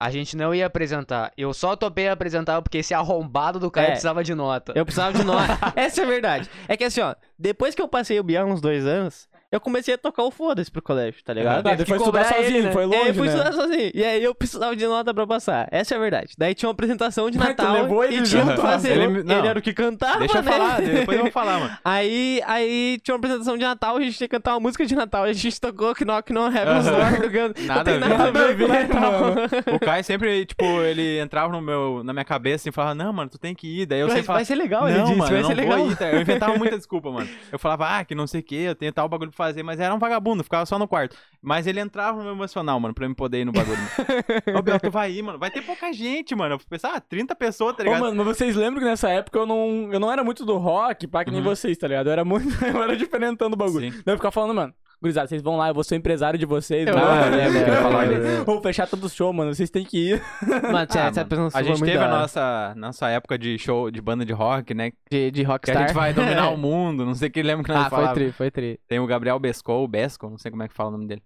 A gente não ia apresentar. Eu só topei apresentar porque esse arrombado do cara É. precisava de nota. Eu precisava de nota. Essa é a verdade. É que assim, ó, depois que eu passei o Bial uns dois anos, eu comecei a tocar o foda-se pro colégio, tá ligado? Depois que estudar cobrar ele, sozinho, né? foi E longe, aí eu fui né? estudar sozinho. E aí eu precisava de nota pra passar. Essa é a verdade. Daí tinha uma apresentação de Mas Natal levou ele e tinha que fazer. ele Ele, não. era o que cantava, Deixa eu né? falar, depois eu vou falar, mano. Aí, aí tinha uma apresentação de Natal, a gente tinha que cantar uma música de Natal. E a gente tocou Knock No Heaven's. Door, jogando. Não Nada tem a ver. nada a ver com Nada a ver, Natal. mano. O Caio sempre, tipo, ele entrava no meu, na minha cabeça e falava, não, mano, tu tem que ir. Daí eu Vai, sempre falava, vai ser legal, ele disse, mano, vai ser legal. ir. tá? Eu inventava muita desculpa, mano. Eu falava, ah, que não sei o que, eu tenho tal bagulho pra fazer, mas era um vagabundo, ficava só no quarto. Mas ele entrava no meu emocional, mano, pra eu poder ir no bagulho. Ô, Biel, tu vai ir, mano. Vai ter pouca gente, mano. Eu pensava, ah, 30 pessoas, tá Ô, ligado? mano, mas vocês lembram que nessa época eu não, eu não era muito do rock, pá, que nem Uhum. vocês, tá ligado? Eu era muito. Eu era diferentão do bagulho. Sim. Daí eu ficava falando, mano, gurizada, vocês vão lá, eu vou ser empresário de vocês. Eu Eu eu falava, lembro. Vou fechar todo o show, mano, vocês têm que ir. Mano, Ah, essa mano, a foi gente teve a nossa, nossa época de show, de banda de rock, né? De, de Que a Rockstar. gente vai dominar o mundo, não sei o que lembra que nós Ah, foi falava. tri, foi tri. Tem o Gabriel Bescol, Besco, não sei como é que fala o nome dele.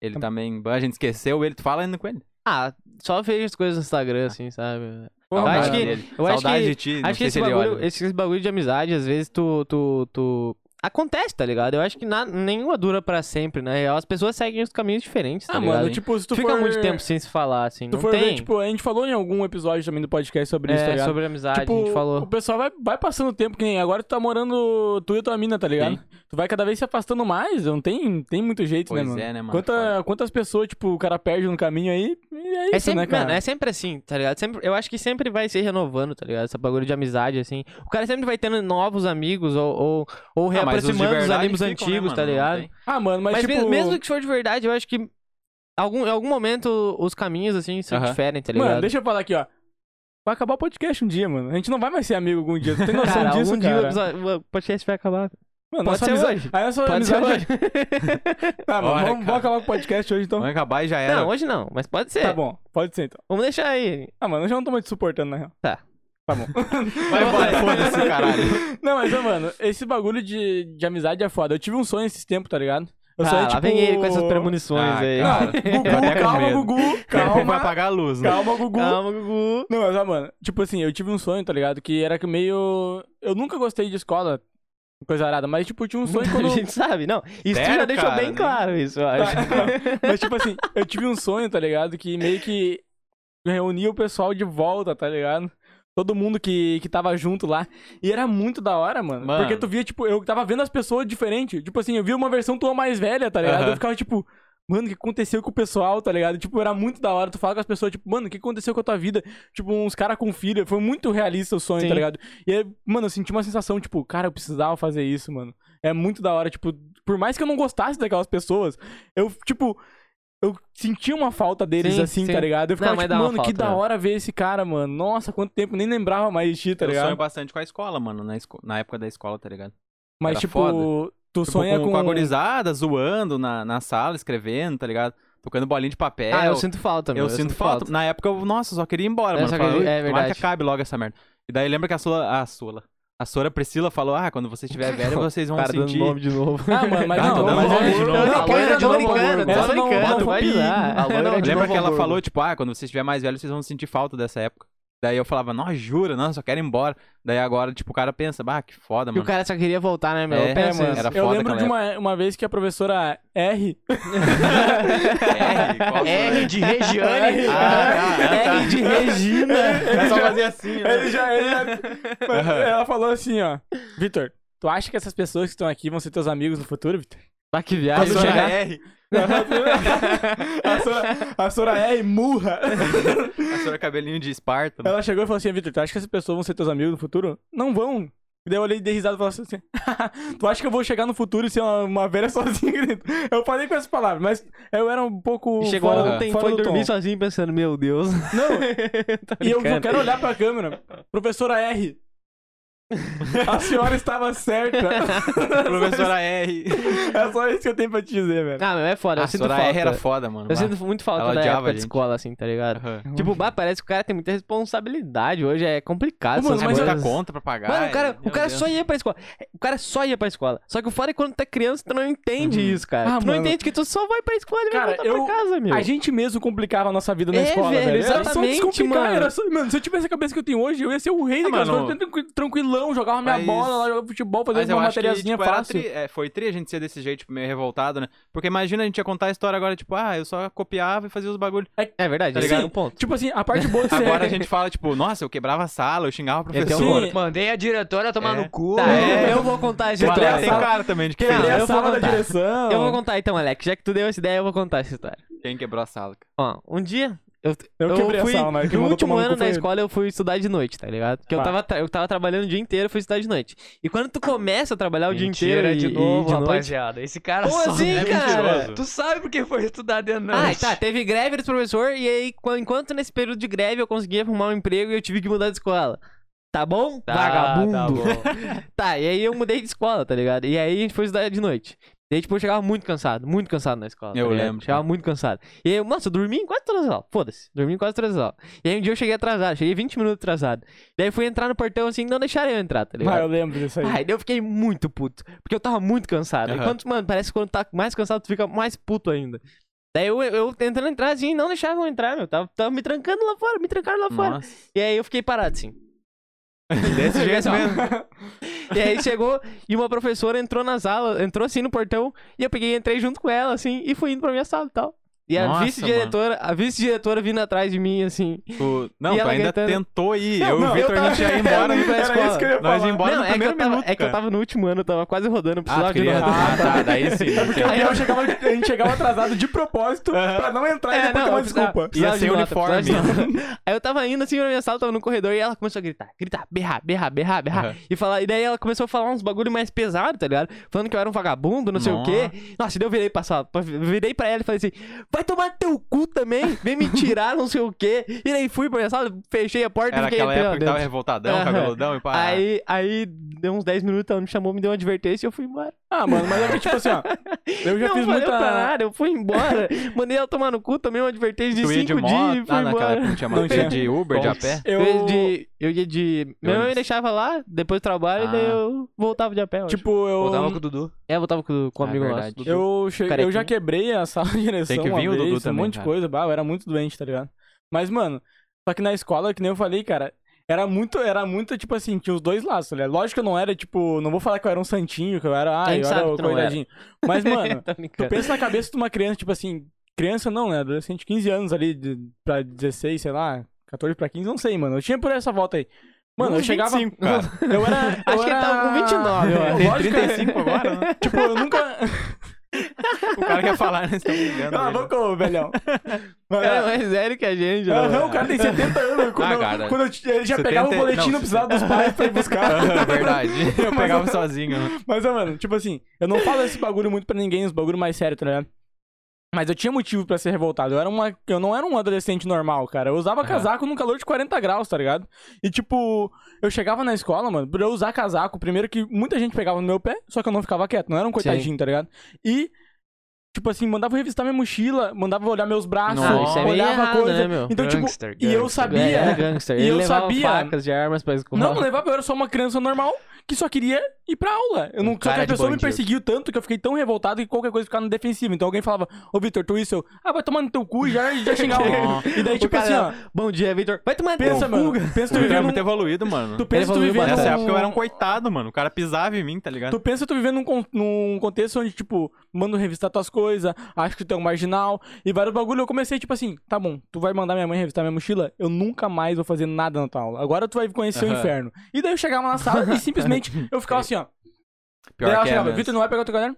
Ele também, a gente esqueceu ele, tu fala ainda com ele. Ah, só vejo as coisas no Instagram, assim, sabe? Pô, eu acho que, dele. eu acho Saudade que- de ti, não acho que esse se ele bagulho, olha. esse bagulho de amizade, às vezes tu, tu, tu... Acontece, tá ligado? Eu acho que na, nenhuma dura pra sempre, né? As pessoas seguem os caminhos diferentes, tá Ah, ligado? mano, tipo, se tu Fica for... muito tempo sem se falar, assim, Tu não for tem... ver, tipo, a gente falou em algum episódio também do podcast sobre isso, tá é, ligado? sobre amizade, tipo, a gente falou. o pessoal vai, vai passando o tempo, que nem agora tu tá morando tu e tua mina, tá ligado? Sim. Tu vai cada vez se afastando mais, não tem, tem muito jeito, Pois né, mano? é, né, mano? Quanta, quantas pessoas, tipo, o cara perde no caminho aí, e é isso, É sempre, né, cara? mano, é sempre assim, tá ligado? Sempre, eu acho que sempre vai se renovando, tá ligado? Essa bagulho de amizade, assim. O cara sempre vai tendo novos amigos ou, ou, ou Ah, reaproximando dos verdade amigos ficam, né, antigos, mano? tá ligado? Ah, mano, mas, Mas, tipo... mesmo, mesmo que for de verdade, eu acho que algum, em algum momento os caminhos, assim, se Aham. diferem, tá ligado? Mano, deixa eu falar aqui, ó. Vai acabar o podcast um dia, mano. A gente não vai mais ser amigo algum dia. Tu tem noção Cara, disso, algum dia o cara? episódio- o podcast vai acabar. Mano, Pode nossa ser amizade... hoje. Aí nossa Pode ser amizade... hoje. Tá, mano, Bora, vamos, vamos acabar com o podcast hoje, então. Vamos acabar e já era. Não, hoje não, mas pode ser. Tá bom, pode ser, então. Vamos deixar aí. Ah, mano, eu já não tô mais te suportando, na real. Tá. Tá bom. Vai embora, foda-se, caralho. Não, mas, mano, esse bagulho de, de amizade é foda. Eu tive um sonho esses tempos, tá ligado? Eu ah, lá tipo... vem ele com essas premonições Ah, aí. cara. Gugu, calma. Gugu, Vai calma. apagar a luz, né? Calma, Gugu. Calma, Gugu. Não, mas, mano, tipo assim, eu tive um sonho, tá ligado? Que era que meio... Eu nunca gostei de escola, coisa arada, mas, tipo, eu tinha um sonho quando... A gente sabe, não. Isso tu já deixou cara, bem nem- claro, isso, eu acho. Tá. Mas, tipo assim, eu tive um sonho, tá ligado? Que meio que reunia o pessoal de volta, tá ligado? Todo mundo que, que tava junto lá. E era muito da hora, mano. Mano. Porque tu via, tipo, eu tava vendo as pessoas diferentes. Tipo assim, eu via uma versão tua mais velha, tá ligado? Aham. Eu ficava, tipo, mano, o que aconteceu com o pessoal, tá ligado? Tipo, era muito da hora. Tu fala com as pessoas, tipo, mano, o que aconteceu com a tua vida? Tipo, uns caras com filha. Foi muito realista o sonho, Sim. tá ligado? E aí, mano, eu senti uma sensação, tipo, cara, eu precisava fazer isso, mano. É muito da hora, tipo, por mais que eu não gostasse daquelas pessoas, eu, tipo, eu sentia uma falta deles Sim, assim, sim. tá ligado? Eu ficava, Não, mas tipo, mano, que falta, da né? hora ver esse cara, mano. Nossa, quanto tempo, nem lembrava mais de ti, tá eu ligado? sonho bastante com a escola, mano, na, esco- na época da escola, tá ligado? Mas, era tipo, foda. tu Tipo, sonha com, com... a zoando na, na sala, escrevendo, tá ligado? Tocando bolinha de papel. Ah, eu sinto falta, meu. Eu sinto falta. Na época, eu, nossa, eu só queria ir embora, Eu mano. queria- é "Tomara verdade. que acabe logo essa merda. E daí lembra que a Sula. A Sula. A Sora Priscila falou: Ah, quando você estiver velha, vocês vão cara dando sentir. nome de novo. Ah, mano, mas Ah, não, dando mas nome é- de novo. não, Não, não, tô brincando, de novo, tô brincando, não- não- Não, de Lembra novo que ela falou, tipo, ah, quando você estiver mais velho, vocês vão sentir falta dessa época. Daí eu falava, não, jura, não, só quero ir embora. Daí agora, tipo, o cara pensa, bah, que foda, E o mano. cara só queria voltar, né, meu? É, Eu mano. era eu foda lembro aquela de uma, uma vez que a professora R. R, qual R de Regiane. Ah, tá. R de Regina. É só fazer assim, né? Ele já, ele já- Ela falou assim, ó. Vitor, tu acha que essas pessoas que estão aqui vão ser teus amigos no futuro, Vitor? Bah, que viagem. senhora chegar- R. a Sora, a Sora R murra. A senhora cabelinho de Esparta. né? Ela chegou e falou assim, Vitor, tu acha que essas pessoas vão ser teus amigos no futuro? Não vão. E daí eu olhei de risada e falei assim, tu acha que eu vou chegar no futuro e ser uma, uma velha sozinha? aqui dentro?" Eu falei com essas palavras, mas eu era um pouco E chegou fora, ontem, fora foi do dormir tom. sozinho pensando, meu Deus. Não, e eu só brincando. quero olhar pra câmera. Professora R. A senhora estava certa. Professora R. É só isso que eu tenho pra te dizer, velho. Ah, meu, é foda. A eu sinto senhora falta. R era foda, mano. Eu bah. sinto muito falta Ela da época a de escola, assim, tá ligado? Aham. Tipo, bah, parece que o cara tem muita responsabilidade. Hoje é complicado. Ô, mano, mas Muita coisas. conta pra pagar. Mano, o cara, o cara Deus. só ia pra escola. O cara só ia pra escola. Só que o foda é quando tu é criança, tu não entende Uhum. isso, cara. Ah, tu não mano. entende que tu só vai pra escola e Cara, vai voltar eu- pra casa, meu. A gente mesmo complicava a nossa vida na É, escola, velho, velho. Era só exatamente, mano. Era só... Mano, se eu tivesse a cabeça que eu tenho hoje, eu ia ser o rei Ah, daquelas mano. coisas, tranqui- tranquilão, jogava minha Mas- bola lá, jogava futebol, fazia uma materiazinha tipo, fácil. tri- é, foi tri a gente ser desse jeito, tipo, meio revoltado, né? Porque imagina a gente ia contar a história agora, tipo, ah, eu só copiava e fazia os bagulhos. É verdade, Tá esse ligado? é um ponto. Tipo assim, a parte boa de ser... Agora a gente fala, tipo, nossa, eu quebrava a sala, eu xingava o é professor. Sim. Mandei a diretora tomar É. no cu. Tá, É. eu vou contar essa a história. tem cara também de que fez. a eu vou sala da contar. direção. Eu vou contar então, Alex. Já que tu deu essa ideia, eu vou contar essa história. Quem quebrou a sala? Ó, um dia, eu, Eu eu quebrei fui, a sala, mas quem no último ano da escola eu fui estudar de noite, tá ligado? Porque eu Tá. tava, eu tava trabalhando o dia inteiro, eu fui estudar de noite. E quando tu começa a trabalhar o dia inteiro Mentira e, de e novo, de noite... rapaziada. Esse cara Como só assim, é cara? mentiroso. Tu sabe porque foi estudar de noite. Ah, tá, teve greve dos professores e aí, quan- enquanto nesse período de greve eu consegui arrumar um emprego e eu tive que mudar de escola. Tá bom? Tá, Vagabundo. tá bom. Tá, e aí eu mudei de escola, tá ligado? E aí a gente foi estudar de noite. E aí, tipo, eu chegava muito cansado, muito cansado na escola. tá Eu ligado? lembro, Chegava muito cansado. E aí, nossa, eu dormi em quase todas as aulas. Foda-se, dormi em quase todas as aulas. E aí um dia eu cheguei atrasado, cheguei 20 minutos atrasado. Daí fui entrar no portão assim, não deixaram eu entrar, tá ligado? Ah, eu lembro disso aí. Aí eu fiquei muito puto. Porque eu tava muito cansado. E quando, mano, parece que quando tá mais cansado, tu fica mais puto ainda. Daí eu, eu tentando entrar assim, não deixavam eu entrar, meu. Tava, tava me trancando lá fora, me trancaram lá fora. Nossa. E aí eu fiquei parado assim. Desse jeito mesmo. E aí chegou e uma professora entrou na sala, entrou assim no portão, e eu peguei e entrei junto com ela, assim, e fui indo pra minha sala e tal. E a Nossa, vice-diretora, a vice-diretora vindo atrás de mim, assim. Tu... Não, E tu ainda gritando. tentou ir. Não, eu e o Vitor, a gente ia embora. ia pra Era isso que eu ia Nós ia falar. embora não, no é primeiro tava, minuto, é que eu tava no último ano, eu tava quase rodando, eu Ah, precisava tu de novo. ah, tá, daí sim. Porque ok. aí eu chegava, a gente chegava atrasado de propósito Aham. pra não entrar e É, depois não, uma desculpa. Ia nota, uniforme. Aí eu tava indo assim na minha sala, tava no corredor e ela começou a gritar, gritar, berrar, berrar, berrar, berrar. E, falar, e daí ela começou a falar uns bagulho mais pesado, tá ligado? Falando que eu era um vagabundo, não sei o quê. Nossa, e daí eu virei pra virei pra ela e falei assim: vai tomar teu cu também, vem me tirar, não sei o quê. E daí fui pra minha sala, fechei a porta Era e fiquei aquela época que tava revoltadão, cabeludão e pá. Aí, aí, deu uns 10 minutos, ela me chamou, me deu uma advertência e eu fui embora. Ah, mano, mas é que, tipo assim, ó. Eu já não fiz muita. pra nada, eu fui embora. Mandei ela tomar no cu, também uma advertência de tu ia 5 de dias moto. e fui Ah, naquela embora. época não tinha Não tinha. de Uber, de a pé? Eu, Eu ia de. Eu ia de. Minha mãe me deixava lá, depois do trabalho, e daí Ah. eu voltava de a pé. eu acho. tipo, eu. Voltava com o Dudu. É, eu voltava com, com um Ah, amigo nosso. verdade. Dudu. Eu, che... eu já quebrei a sala de direção Tem vir o vez, Dudu um também, monte de cara. coisa. Bah, eu era muito doente, tá ligado? Mas, mano, só que na escola, que nem eu falei, cara, era muito, era muito, tipo assim, tinha os dois lados, tá ligado? Lógico que eu não era, tipo, não vou falar que eu era um santinho, que eu era, ah, eu era o era. coitadinho. Mas, mano, tu pensa na cabeça de uma criança, tipo assim, criança não, né? Adolescente, 15 anos ali, de, pra 16, sei lá, 14 pra 15, não sei, mano. Eu tinha por essa volta aí. Mano, eu chegava. 25, cara. Eu era. Acho eu que ele era... tava com 29, eu que- 35 agora, né? Tipo, eu nunca. O cara quer falar, né? Você tá ligando. Cala a boca, ô, velhão. O cara é mais sério que a gente, né? Aham, o cara tem 70 anos. Quando, Ah, eu- cara. quando eu ele já 70 pegava o boletim, não, não precisava dos pais pra ir buscar. Aham, verdade. Eu pegava sozinho. né? Mas, ó, mano, tipo assim, eu não falo esse bagulho muito pra ninguém, os bagulho mais sério, tá ligado? Mas eu tinha motivo pra ser revoltado. Eu, era uma, eu não era um adolescente normal, cara. Eu usava Aham. casaco no calor de 40 graus, tá ligado? E, tipo, eu chegava na escola, mano, pra eu usar casaco, primeiro que muita gente pegava no meu pé, só que eu não ficava quieto. Não era um coitadinho, tá ligado? E tipo assim, mandava revistar minha mochila, mandava olhar meus braços, isso é meio olhava errado, coisa. né, meu? Então, tipo, Gangster, e eu gangster. sabia. É, era gangster. E Ele eu levava sabia- facas de armas pra escola. Não, não levava, eu era só uma criança normal que só queria ir pra aula. Eu não, Um só que cara a de pessoa me bandido. perseguiu tanto que eu fiquei tão revoltado que qualquer coisa ficava no defensivo. Então alguém falava, ô Vitor, tu isso, eu, ah, vai tomar no teu cu e já, já xingava alguém. E daí, tipo assim, ó, Bom dia, Vitor. Vai tomar pensa, teu mano, pensa tu é vivendo muito num, evoluído, mano. tu pensa tu evoluiu vivendo Nessa num- época eu era um coitado, mano. O cara pisava em mim, tá ligado? Tu pensa tu vivendo num, con- num contexto onde, tipo, manda revistar tuas coisas, acho que tu é um marginal, e vários bagulho. Eu comecei, tipo assim, tá bom, tu vai mandar minha mãe revistar minha mochila, eu nunca mais vou fazer nada na tua aula. Agora tu vai conhecer o inferno. E daí eu chegava na sala e simplesmente eu ficava assim, ó. Pior daí ela que é chegava, mesmo. Vitor, não vai pegar o teu caderno?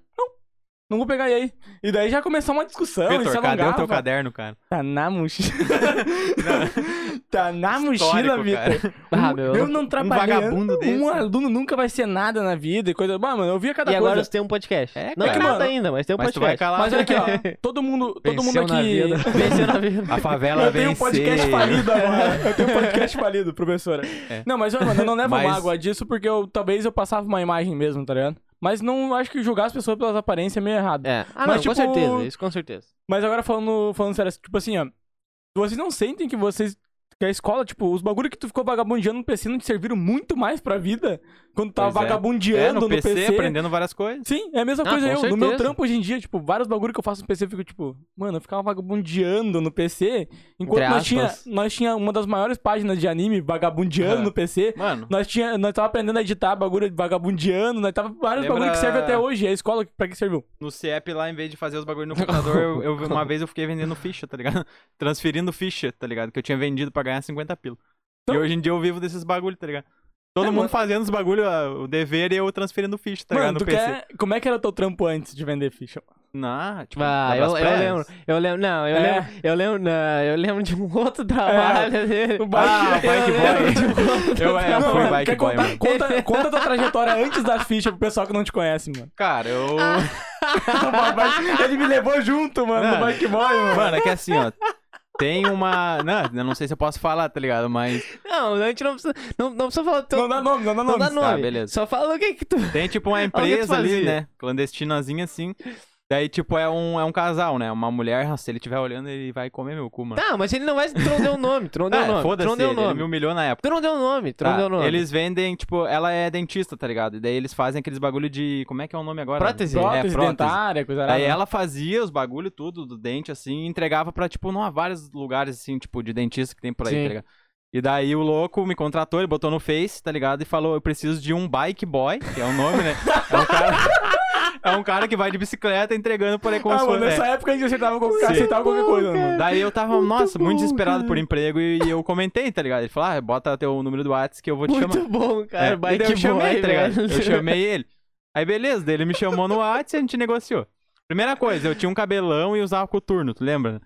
Não. Vou pegar e aí. E daí já começou uma discussão, e Vitor, cadê o alongava. teu caderno, cara? Tá na mochila. tá na mochila, Vitor. Ah, meu. Eu não trabalhei. vagabundo desse. Um aluno nunca vai ser nada na vida e coisa. Mano, eu via cada E agora coisa. você tem um podcast. É, não é nada Mano, ainda, mas tem um Mas tu vai podcast. calar. Mas olha aqui, ó. Todo mundo, todo mundo Venceu na aqui. vida. Venceu na vida. A favela Eu tenho um venceu. podcast falido agora. Eu tenho um podcast falido, professora. É. Não, mas mano, eu não levo Mas- mágoa disso porque eu talvez eu passava uma imagem mesmo, tá ligado? Mas não acho que julgar as pessoas pelas aparências é meio errado. É. Ah, Mas, não, tipo, com certeza. Isso com certeza. Mas agora falando, falando sério, tipo assim, ó. Vocês não sentem que vocês. Que a escola, tipo, os bagulho que tu ficou vagabundeando no PC não te serviram muito mais pra vida? Quando tu tava Pois é. vagabundeando É, no PC, PC. aprendendo várias coisas. Sim, é a mesma Ah, coisa eu. No meu certeza. trampo hoje em dia, tipo, vários bagulho que eu faço no PC, eu fico tipo, mano, eu ficava vagabundeando no PC, enquanto Entre nós tinha, nós tinha uma das maiores páginas de anime vagabundeando Aham. no PC. Mano, Nós, tinha, nós tava aprendendo a editar bagulho de vagabundeando, nós tava vários Lembra- bagulho que serve até hoje. E a escola, pra que serviu? no CEP lá, em vez de fazer os bagulho no computador, eu, eu- uma vez eu fiquei vendendo ficha, tá ligado? Transferindo ficha, tá ligado? Que eu tinha vendido pra ganhar 50 pila. Então- E hoje em dia eu vivo desses bagulho, tá ligado? Todo É, mundo mano. fazendo os bagulho, ah, o dever e eu transferindo ficha, tá mano, ligado? tu No PC. quer. Como é que era o teu trampo antes de vender ficha? Não, tipo, Ah, eu, eu lembro. Eu lembro. Não, eu É. lembro. Eu lembro. Não, eu lembro de um outro trabalho dele. O bike, Ah, bike boy. Eu, é, Não, bike boy, contar, mano. Conta, conta a tua trajetória antes das fichas pro pessoal que não te conhece, mano. Cara, eu... Ele me levou junto, mano, no Mano. bike boy, mano. Mano, é que assim, ó... Tem uma... Não, eu não sei se eu posso falar, tá ligado? Mas Não, a gente não precisa. Não, não precisa falar teu. Não dá nome, não dá não nome. dá nome. Tá, beleza. Só fala o que que tu. Tem, tipo, uma empresa ali, né? Clandestinazinha, assim. Daí, tipo, é um, é um casal, né? Uma mulher, se ele estiver olhando, ele vai comer meu cu, mano. Tá, mas ele não vai. Tu não deu o nome. Tu não deu o Ah, nome. Foda-se, deu o ele, ele me nome. humilhou na época. Tu não deu o nome. Tu Tá, não deu o nome. Eles vendem, tipo, ela é dentista, tá ligado? E daí eles fazem aqueles bagulho de. Como é que é o nome agora? Prótese. É, Prótese, dentária, coisa Daí arada. ela fazia os bagulho tudo do dente, assim, e entregava pra, tipo, não, vários lugares, assim, tipo, de dentista que tem por aí, Sim. tá ligado? E daí o louco me contratou, ele botou no Face, tá ligado? E falou, eu preciso de um bike boy, que é o nome, né? É um cara... é um cara que vai de bicicleta entregando por aí como Ah, mano, nessa época a gente aceitava, qualquer- aceitava qualquer coisa, mano. Daí eu tava, nossa, muito bom, desesperado cara. por emprego e eu comentei, tá ligado? Ele falou, ah, bota teu número do WhatsApp que eu vou te chamar. Muito bom, cara. É, Bike daí eu chamei, boy, tá ligado? Eu chamei ele. Aí beleza, daí ele me chamou no WhatsApp e a gente negociou. Primeira coisa, eu tinha um cabelão e usava coturno, tu lembra?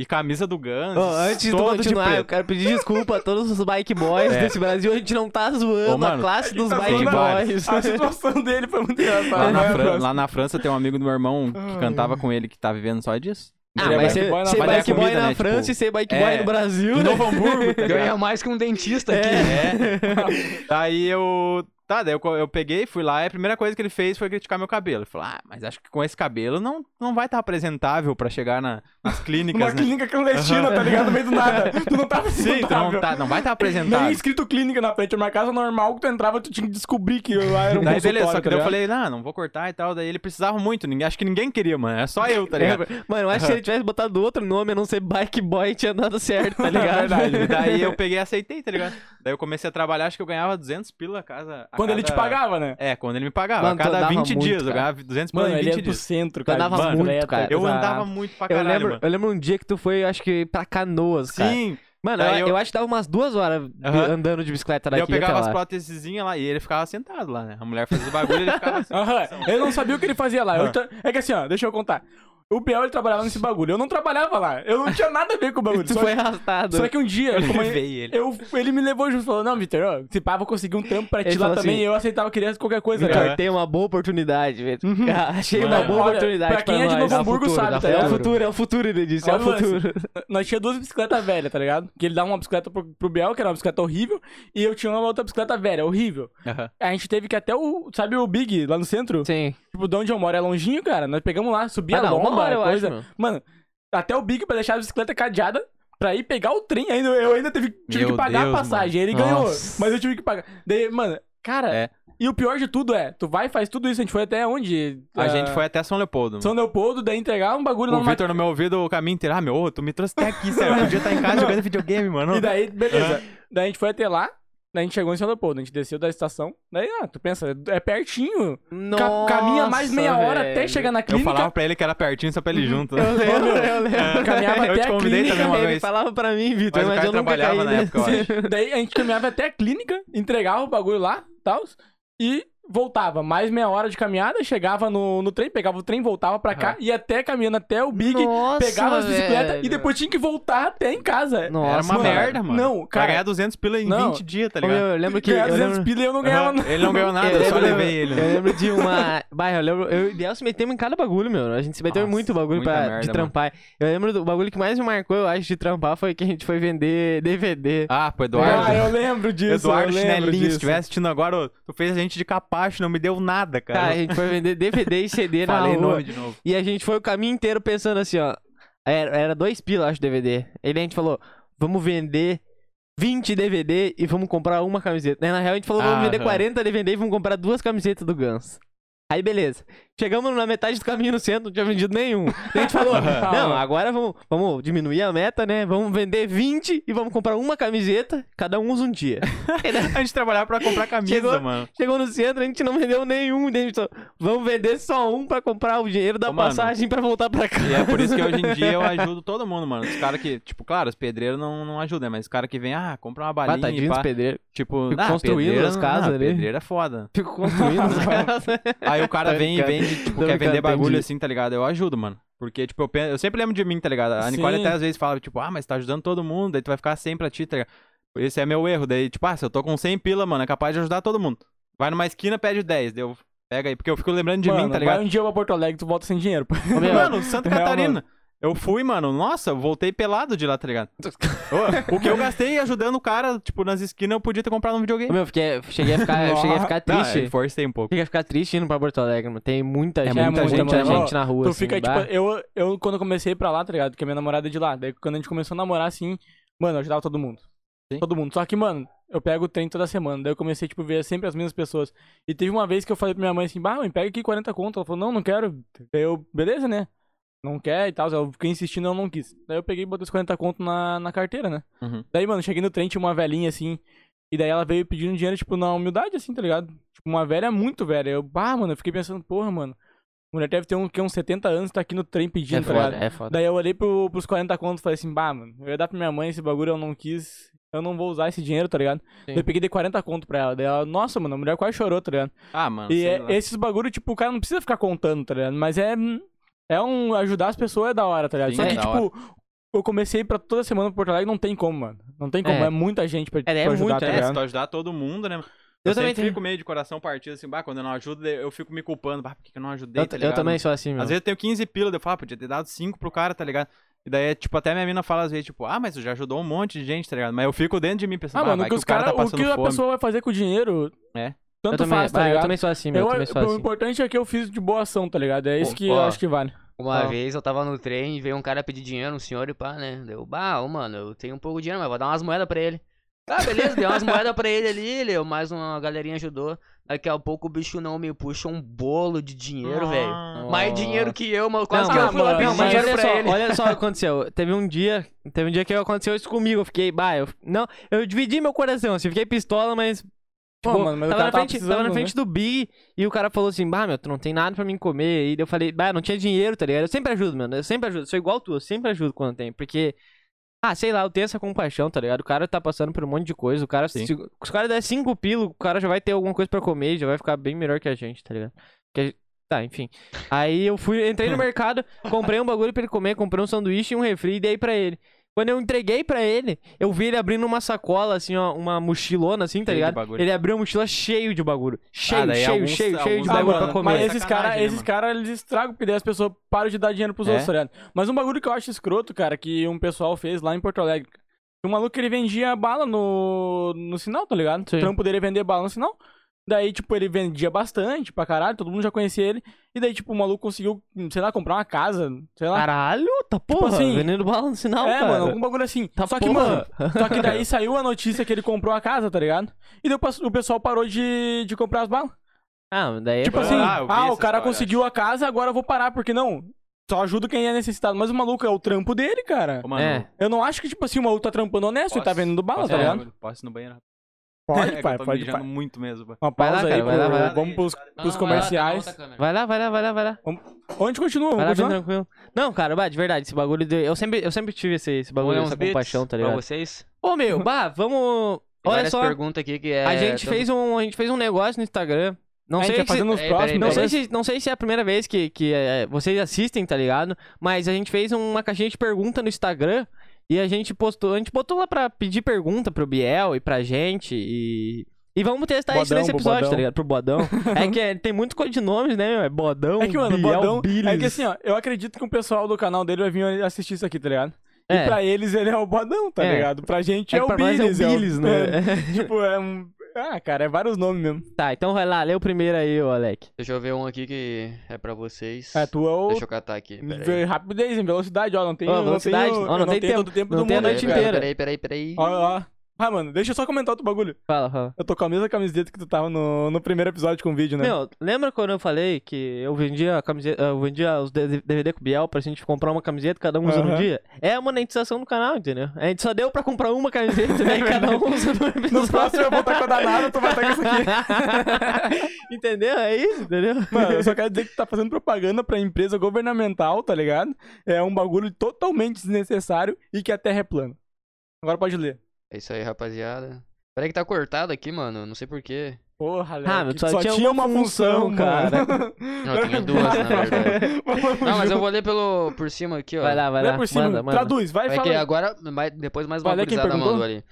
E camisa do Guns, Ô, antes todo de continuar, eu preto. quero pedir desculpa a todos os bike boys É. desse Brasil. A gente não tá zoando Ô, mano, a classe dos tá bike a- boys. A situação dele foi muito Lá engraçada. na, né, Fran- França? lá na França tem um amigo do meu irmão que Ai. cantava com ele que tá vivendo só disso. Ah, Ele é mas bike ser, boy na ser Mas é bike boy na né, França tipo, e ser bike é, boy no Brasil, Em né? Novo Hamburgo, tá? Ganha mais que um dentista aqui. É. Daí eu. Tá, daí eu, eu peguei, fui lá e a primeira coisa que ele fez foi criticar meu cabelo. Ele falou: Ah, mas acho que com esse cabelo não, não vai estar apresentável pra chegar na- nas clínicas, Uma né? clínica clandestina, tá ligado? No meio do nada. Tu não tava Sim, tu não, tá, não vai estar Nem apresentável. escrito clínica na frente. Era uma casa normal que tu entrava, tu tinha que descobrir que lá era um Daí beleza, só que tá daí eu falei, não, não vou cortar e tal. Daí ele precisava muito, ninguém, acho que ninguém queria, mano. É só eu, tá ligado? Mano, eu acho que se ele tivesse botado outro nome a não ser bike boy, tinha dado certo, tá ligado? É verdade. E daí eu peguei e aceitei, tá ligado? Daí eu comecei a trabalhar, acho que eu ganhava 200 pila a casa. a Quando ele te cada- pagava, né? É, quando ele me pagava. Mano, cada andava 20 muito, dias, eu cara. ganhava 200 pila Mano, ele 20 ia pro dias. centro, Tu cara. andava de muito, cara. Eu andava muito pra Eu caralho, lembro, mano. eu lembro um dia que tu foi, acho que pra Canoas, cara. Sim. Mano, eu, eu- eu acho que dava umas duas horas Aham. andando de bicicleta daqui eu pegava até as prótesezinhas lá e ele ficava sentado lá, né? A mulher fazia os bagulho e ele ficava assim. Aham, eu não sabia o que ele fazia lá. Eu Aham. ta- É que assim, ó, deixa eu contar. O Biel, ele trabalhava nesse bagulho. Eu não trabalhava lá. Eu não tinha nada a ver com o bagulho. Tu Só, foi arrastado. só que um dia, Eu levei ele. eu, ele me levou junto e falou: Não, Vitor, ó, se pá, vou conseguir um trampo pra ti Ele lá falou também. assim, eu aceitava criança qualquer coisa, Vitor, né? tem uma boa oportunidade, Vitor. Achei Mano, uma boa olha, oportunidade pra quem é de. Novo É o Hamburgo futuro, sabe, tá É o ligado? futuro, é o futuro, ele disse, é o Olha o lance. futuro. Nós tinha duas bicicletas velhas, tá ligado? Que ele dava uma bicicleta pro, pro Biel, que era uma bicicleta horrível, e eu tinha uma outra bicicleta velha, horrível. Aham. A gente teve que até o. Sabe o Big lá no centro? Sim. Tipo, de onde eu moro é longinho, cara. Nós pegamos lá, subia Ah, a hora, eu coisa. acho. Mano, até o Big pra deixar a bicicleta cadeada pra ir pegar o trem. Ainda, eu ainda tive, tive Meu que pagar Deus, a passagem. Ele mano. ganhou, Nossa. mas eu tive que pagar. Daí, mano, cara. É. E o pior de tudo é, tu vai e faz tudo isso. A gente foi até onde? A Ah, gente foi até São Leopoldo. São Leopoldo, daí entregar um bagulho lá O Vitor no meu ouvido o caminho inteiro. Ah, meu, tu me trouxe até aqui, sério. Eu podia estar em casa jogando videogame, mano. E daí, beleza. Daí a gente foi até lá. Daí a gente chegou em São Leopoldo, a gente desceu da estação. Daí, ah, tu pensa, é pertinho. Ca- Nossa, caminha mais meia hora velho. até chegar na Eu clínica. falava pra ele que era pertinho só pra ele ir junto. Eu lembro, eu lembro. caminhava Eu até te a convidei clínica. também uma Ele falava pra mim, Vitor, Mas o mas, cara eu nunca trabalhava caí na época, eu acho. Daí a gente caminhava até a clínica, entregava o bagulho lá, tal, e voltava. Mais meia hora de caminhada, chegava no, no trem, pegava o trem, voltava pra cá, ia até caminhando até o Big, Nossa, pegava as bicicletas e depois tinha que voltar até em casa. Nossa, Era uma mano. merda, mano. Não, cara. ganhar 200 pila em Não. 20 dias, tá ligado? eu lembro que. Ganhar Eu 200 lembro, pila e eu não ganhava Aham, nada. Ele não ganhou nada, eu só lembro- levei ele. Eu lembro de uma. Bah, eu lembro. Eu e o Biel se metemos em cada bagulho, meu. A gente se meteu em Nossa, muito bagulho pra, merda, de mano. trampar. Eu lembro do bagulho que mais me marcou, eu acho, de trampar foi que a gente foi vender DVD. Ah, pro Eduardo. Ah, eu lembro disso. Eduardo eu Chinelinho, se estiver assistindo agora, tu fez a gente de capacho, não me deu nada, cara. Cara, a gente foi vender DVD e CD na Falei rua. nome de novo. E a gente foi o caminho inteiro pensando assim, ó. Era, era dois pila, acho, DVD. Ele a gente falou, vamos vender 20 DVD e vamos comprar uma camiseta. Né, Na real, a gente falou, vamos Ah, vender aham. 40 DVD e vamos comprar duas camisetas do Guns. Aí, beleza. Chegamos na metade do caminho no centro, não tinha vendido nenhum. A gente falou, não, agora vamos, vamos diminuir a meta, né? Vamos vender 20 e vamos comprar uma camiseta, cada um usa um dia. A gente trabalhava pra comprar camisa, Chegou- mano. Chegou no centro, a gente não vendeu nenhum. daí a gente falou, vamos vender só um pra comprar o dinheiro da Ô, mano. passagem pra voltar pra casa. E é por isso que hoje em dia eu ajudo todo mundo, mano. Os caras que, tipo, claro, os pedreiros não, não ajudam, né? mas os caras que vêm, ah, compra uma balinha Batadinhos pá. pedreiros. Tipo, Fico ah, construindo pedreiro as não- casas ah, ali. Pedreiro é foda. Fico construindo as casas. Aí o cara vem e brincando. Tipo, quer vender bagulho assim, tá ligado? Eu ajudo, mano. Porque, tipo, eu, penso, eu sempre lembro de mim, tá ligado? A Nicole Sim. até às vezes fala, tipo, ah, mas tá ajudando todo mundo, daí tu vai ficar sem pra ti, tá ligado? Esse é meu erro. Daí, tipo, ah, se eu tô com 100 pila, mano, é capaz de ajudar todo mundo. Vai numa esquina, pede 10, deu. Pega aí, porque eu fico lembrando de Mano, mim, tá vai ligado? um dia pra Porto Alegre, tu volta sem dinheiro. pô. Mano, Santa Real, Catarina. Eu fui, mano, nossa, eu voltei pelado de lá, tá ligado? Ô, o que eu gastei ajudando o cara, tipo, nas esquinas, eu podia ter comprado um videogame. Meu, fiquei, cheguei, a ficar, eu cheguei a ficar Não, triste. eu forcei um pouco. Cheguei a ficar triste indo pra Porto Alegre, mano. Tem muita É gente, muita muita, gente, gente, mano. gente na rua. Tu assim, fica, tipo, eu, eu quando eu comecei pra lá, tá ligado? Que a minha namorada é de lá. Daí quando a gente começou a namorar, assim, mano, eu ajudava todo mundo. Sim. Todo mundo. Só que, mano, eu pego o trem toda semana. Daí eu comecei, tipo, ver sempre as mesmas pessoas. E teve uma vez que eu falei pra minha mãe assim, bah, mãe, pega aqui 40 conto. Ela falou, não, não quero. Daí eu, beleza, né? Não quer e tal. Eu fiquei insistindo, eu não quis. Daí eu peguei e botei os 40 conto na, na carteira, né? Uhum. Daí, mano, cheguei no trem, tinha uma velhinha assim. E daí ela veio pedindo dinheiro, tipo, na humildade, assim, tá ligado? Tipo, uma velha muito velha. Eu, bah, mano, eu fiquei pensando, porra, mano. Mulher deve ter um, que, uns 70 anos, tá aqui no trem É pedindo, tá foda, ligado? é foda. Daí eu olhei pro, pros 40 contos e falei assim, bah, mano, eu ia dar pra minha mãe esse bagulho, eu não quis. Eu não vou usar esse dinheiro, tá ligado? Sim. Daí eu peguei de 40 conto pra ela. Daí ela, nossa, mano, a mulher quase chorou, tá ligado? Ah, mano. E sei é- esses bagulho, tipo, o cara não precisa ficar contando, tá ligado? Mas é. É um. Ajudar as pessoas é da hora, tá ligado? Sim, Só é que, da tipo, eu comecei pra toda semana pro Porto Alegre, não tem como, mano. Não tem como. É. É, muita gente pra, É, é pra ajudar, muito, tá É, se ligado? tu ajudar todo mundo, né? Eu Eu, também sempre tenho. fico meio de coração partido, assim, bah, quando eu não ajudo, eu fico me culpando, bah, por que eu não ajudei, Eu, tá eu ligado? também sou assim, meu. Às vezes eu tenho 15 pila, daí eu falo, ah, podia ter dado 5 pro cara, tá ligado? E daí, tipo, até minha mina fala às vezes, tipo, ah, mas tu já ajudou um monte de gente, tá ligado? Mas eu fico dentro de mim pensando, Ah, ah, mano, vai o que que os o cara cara, tá o que a fome. pessoa vai fazer com o dinheiro, É. eu tanto também, faz, tá bah, eu ligado? também sou assim, meu. Eu, Eu- também sou o assim. importante é que eu fiz de boa ação, tá ligado? É isso que eu ó. acho que vale. Uma Ah. vez eu tava no trem e veio um cara pedir dinheiro, um senhor e pá, né? Deu, bah, ô, mano, eu tenho um pouco de dinheiro, mas vou dar umas moedas pra ele. Tá, beleza, deu umas moedas pra ele ali, ele, mais uma galerinha ajudou. Daqui a pouco o bicho não me puxa um bolo de dinheiro, velho. Mais dinheiro que eu, mano. Quase Não, que eu ah, fui lá mano, pedir dinheiro olha pra só, ele. olha só o que aconteceu. Teve um dia, teve um dia que aconteceu isso comigo. Eu fiquei, bah, eu, não, eu dividi meu coração, assim, fiquei pistola, mas Pô, Tipo, mano, mas tava, cara na tava frente, tava precisando, na frente do Big e o cara falou assim: Bah, meu, tu não tem nada pra mim comer. E eu falei: Bah, não tinha dinheiro, tá ligado? Eu sempre ajudo, mano. Eu sempre ajudo. Sou igual tu, eu sempre ajudo quando tem. Porque, ah, sei lá, eu tenho essa compaixão, tá ligado? O cara tá passando por um monte de coisa. O cara, Sim. se, os caras der cinco pilo, o cara já vai ter alguma coisa pra comer, já vai ficar bem melhor que a gente, tá ligado? Gente- Tá, enfim. Aí eu fui, entrei no mercado, comprei um bagulho pra ele comer, comprei um sanduíche e um refri e dei pra ele. Quando eu entreguei pra ele, eu vi ele abrindo uma sacola, assim, ó, uma mochilona, assim, tá Cheio ligado? Ele abriu a mochila cheio de bagulho. Cheio, daí cheio, alguns- cheio, cheio de alguns Ah, bagulho mano, pra comer. mas esses caras, né, esses caras, eles estragam, porque daí as pessoas param de dar dinheiro pros É. outros, tá ligado? Mas um bagulho que eu acho escroto, cara, que um pessoal fez lá em Porto Alegre. Um maluco que ele vendia bala no, no sinal, tá ligado? Sim. O trampo dele é vender bala no sinal. Daí, tipo, ele vendia bastante pra caralho, todo mundo já conhecia ele. E daí, tipo, o maluco conseguiu, sei lá, comprar uma casa, sei lá. Caralho, tá porra, assim, vendendo bala no sinal, é, cara. mano, algum bagulho assim. Tá só que, porra. mano, só que daí saiu a notícia que ele comprou a casa, tá ligado? E daí o pessoal parou de, de comprar as balas. Ah, mas daí é Tipo assim, Ah, ah, o cara história, conseguiu a casa, agora eu vou parar, porque não. Só ajuda quem é necessitado. Mas o maluco é o trampo dele, cara. Ô, mano, É. Eu não acho que, tipo assim, o maluco tá trampando honesto, ele tá posso- vendendo bala, posso tá ligado? Posso ir no banheiro? Pode, É pai, pode, pai. muito mesmo, pai. Uma Vai lá, pausa cara, aí, vai lá, vai lá. vamos pros, pros comerciais. Vai lá, vai lá, vai lá, vai lá. Onde continua? Vai lá, Vamos bem tranquilo. Não, cara, bah, de verdade, esse bagulho de... Eu sempre, eu sempre tive esse, esse bagulho, Vamos essa compaixão, tá pra ligado? vocês? Ô, meu, bah, vamos... Olha só, perguntas aqui que é... a gente, fez um, a gente fez um negócio no Instagram. Não a gente sei vai se... peraí, próximos. Não sei, se, não sei se é a primeira vez que, que é, vocês assistem, tá ligado? Mas a gente fez uma caixinha de pergunta no Instagram e a gente postou, a gente botou lá pra pedir pergunta pro Biel e pra gente e. E vamos testar isso nesse episódio, Bodão. tá ligado? Pro Bodão. é que é, tem muito codinomes, né? meu? É Bodão, É que, mano, Biel, Bodão. Billis. É que assim, ó, eu acredito que o pessoal do canal dele vai vir assistir isso aqui, tá ligado? É. E pra eles ele é o Bodão, tá É. ligado? Pra gente É é, o Billis. é o Billis, né? é, tipo, é um. Ah, cara, é vários nomes mesmo. Tá, então vai lá, lê o primeiro aí, ô Alec. Deixa eu ver um aqui que é pra vocês. É, tu é o. Deixa eu catar aqui, peraí. Rapidez, em velocidade, ó. Não tem. Ó, não velocidade. Tem, o- Ó, não tem todo o tempo não do tem a mundo aí, noite inteira. Peraí, peraí, peraí. Ó, ó. Ah, mano, deixa eu só comentar outro bagulho. Fala, fala. Eu tô com a mesma camiseta que tu tava no, no primeiro episódio com o vídeo, né? Meu, lembra quando eu falei que eu vendia a camiseta, eu vendia os DVD com o Biel pra gente comprar uma camiseta, cada um usa num Aham. dia? É a monetização do canal, entendeu? A gente só deu pra comprar uma camiseta, né? E cada um usa num episódio. No próximo eu vou estar com a danada, tu vai estar com isso aqui. entendeu? É isso, entendeu? Mano, eu só quero dizer que tu tá fazendo propaganda pra empresa governamental, tá ligado? É um bagulho totalmente desnecessário e que a terra é plana. Agora pode ler. É isso aí, rapaziada. Peraí que tá cortado aqui, mano. Não sei porquê. Porra, Leque, Ah, mas só só tinha tinha uma função, função, cara. Não, tinha duas, na verdade. Não, mas eu vou ler pelo, por cima aqui, ó. Vai lá, vai Lê lá. por cima, manda, manda. traduz, vai, Vai fala que aí. agora, mais- depois mais uma gurizada perguntou? mandou ali.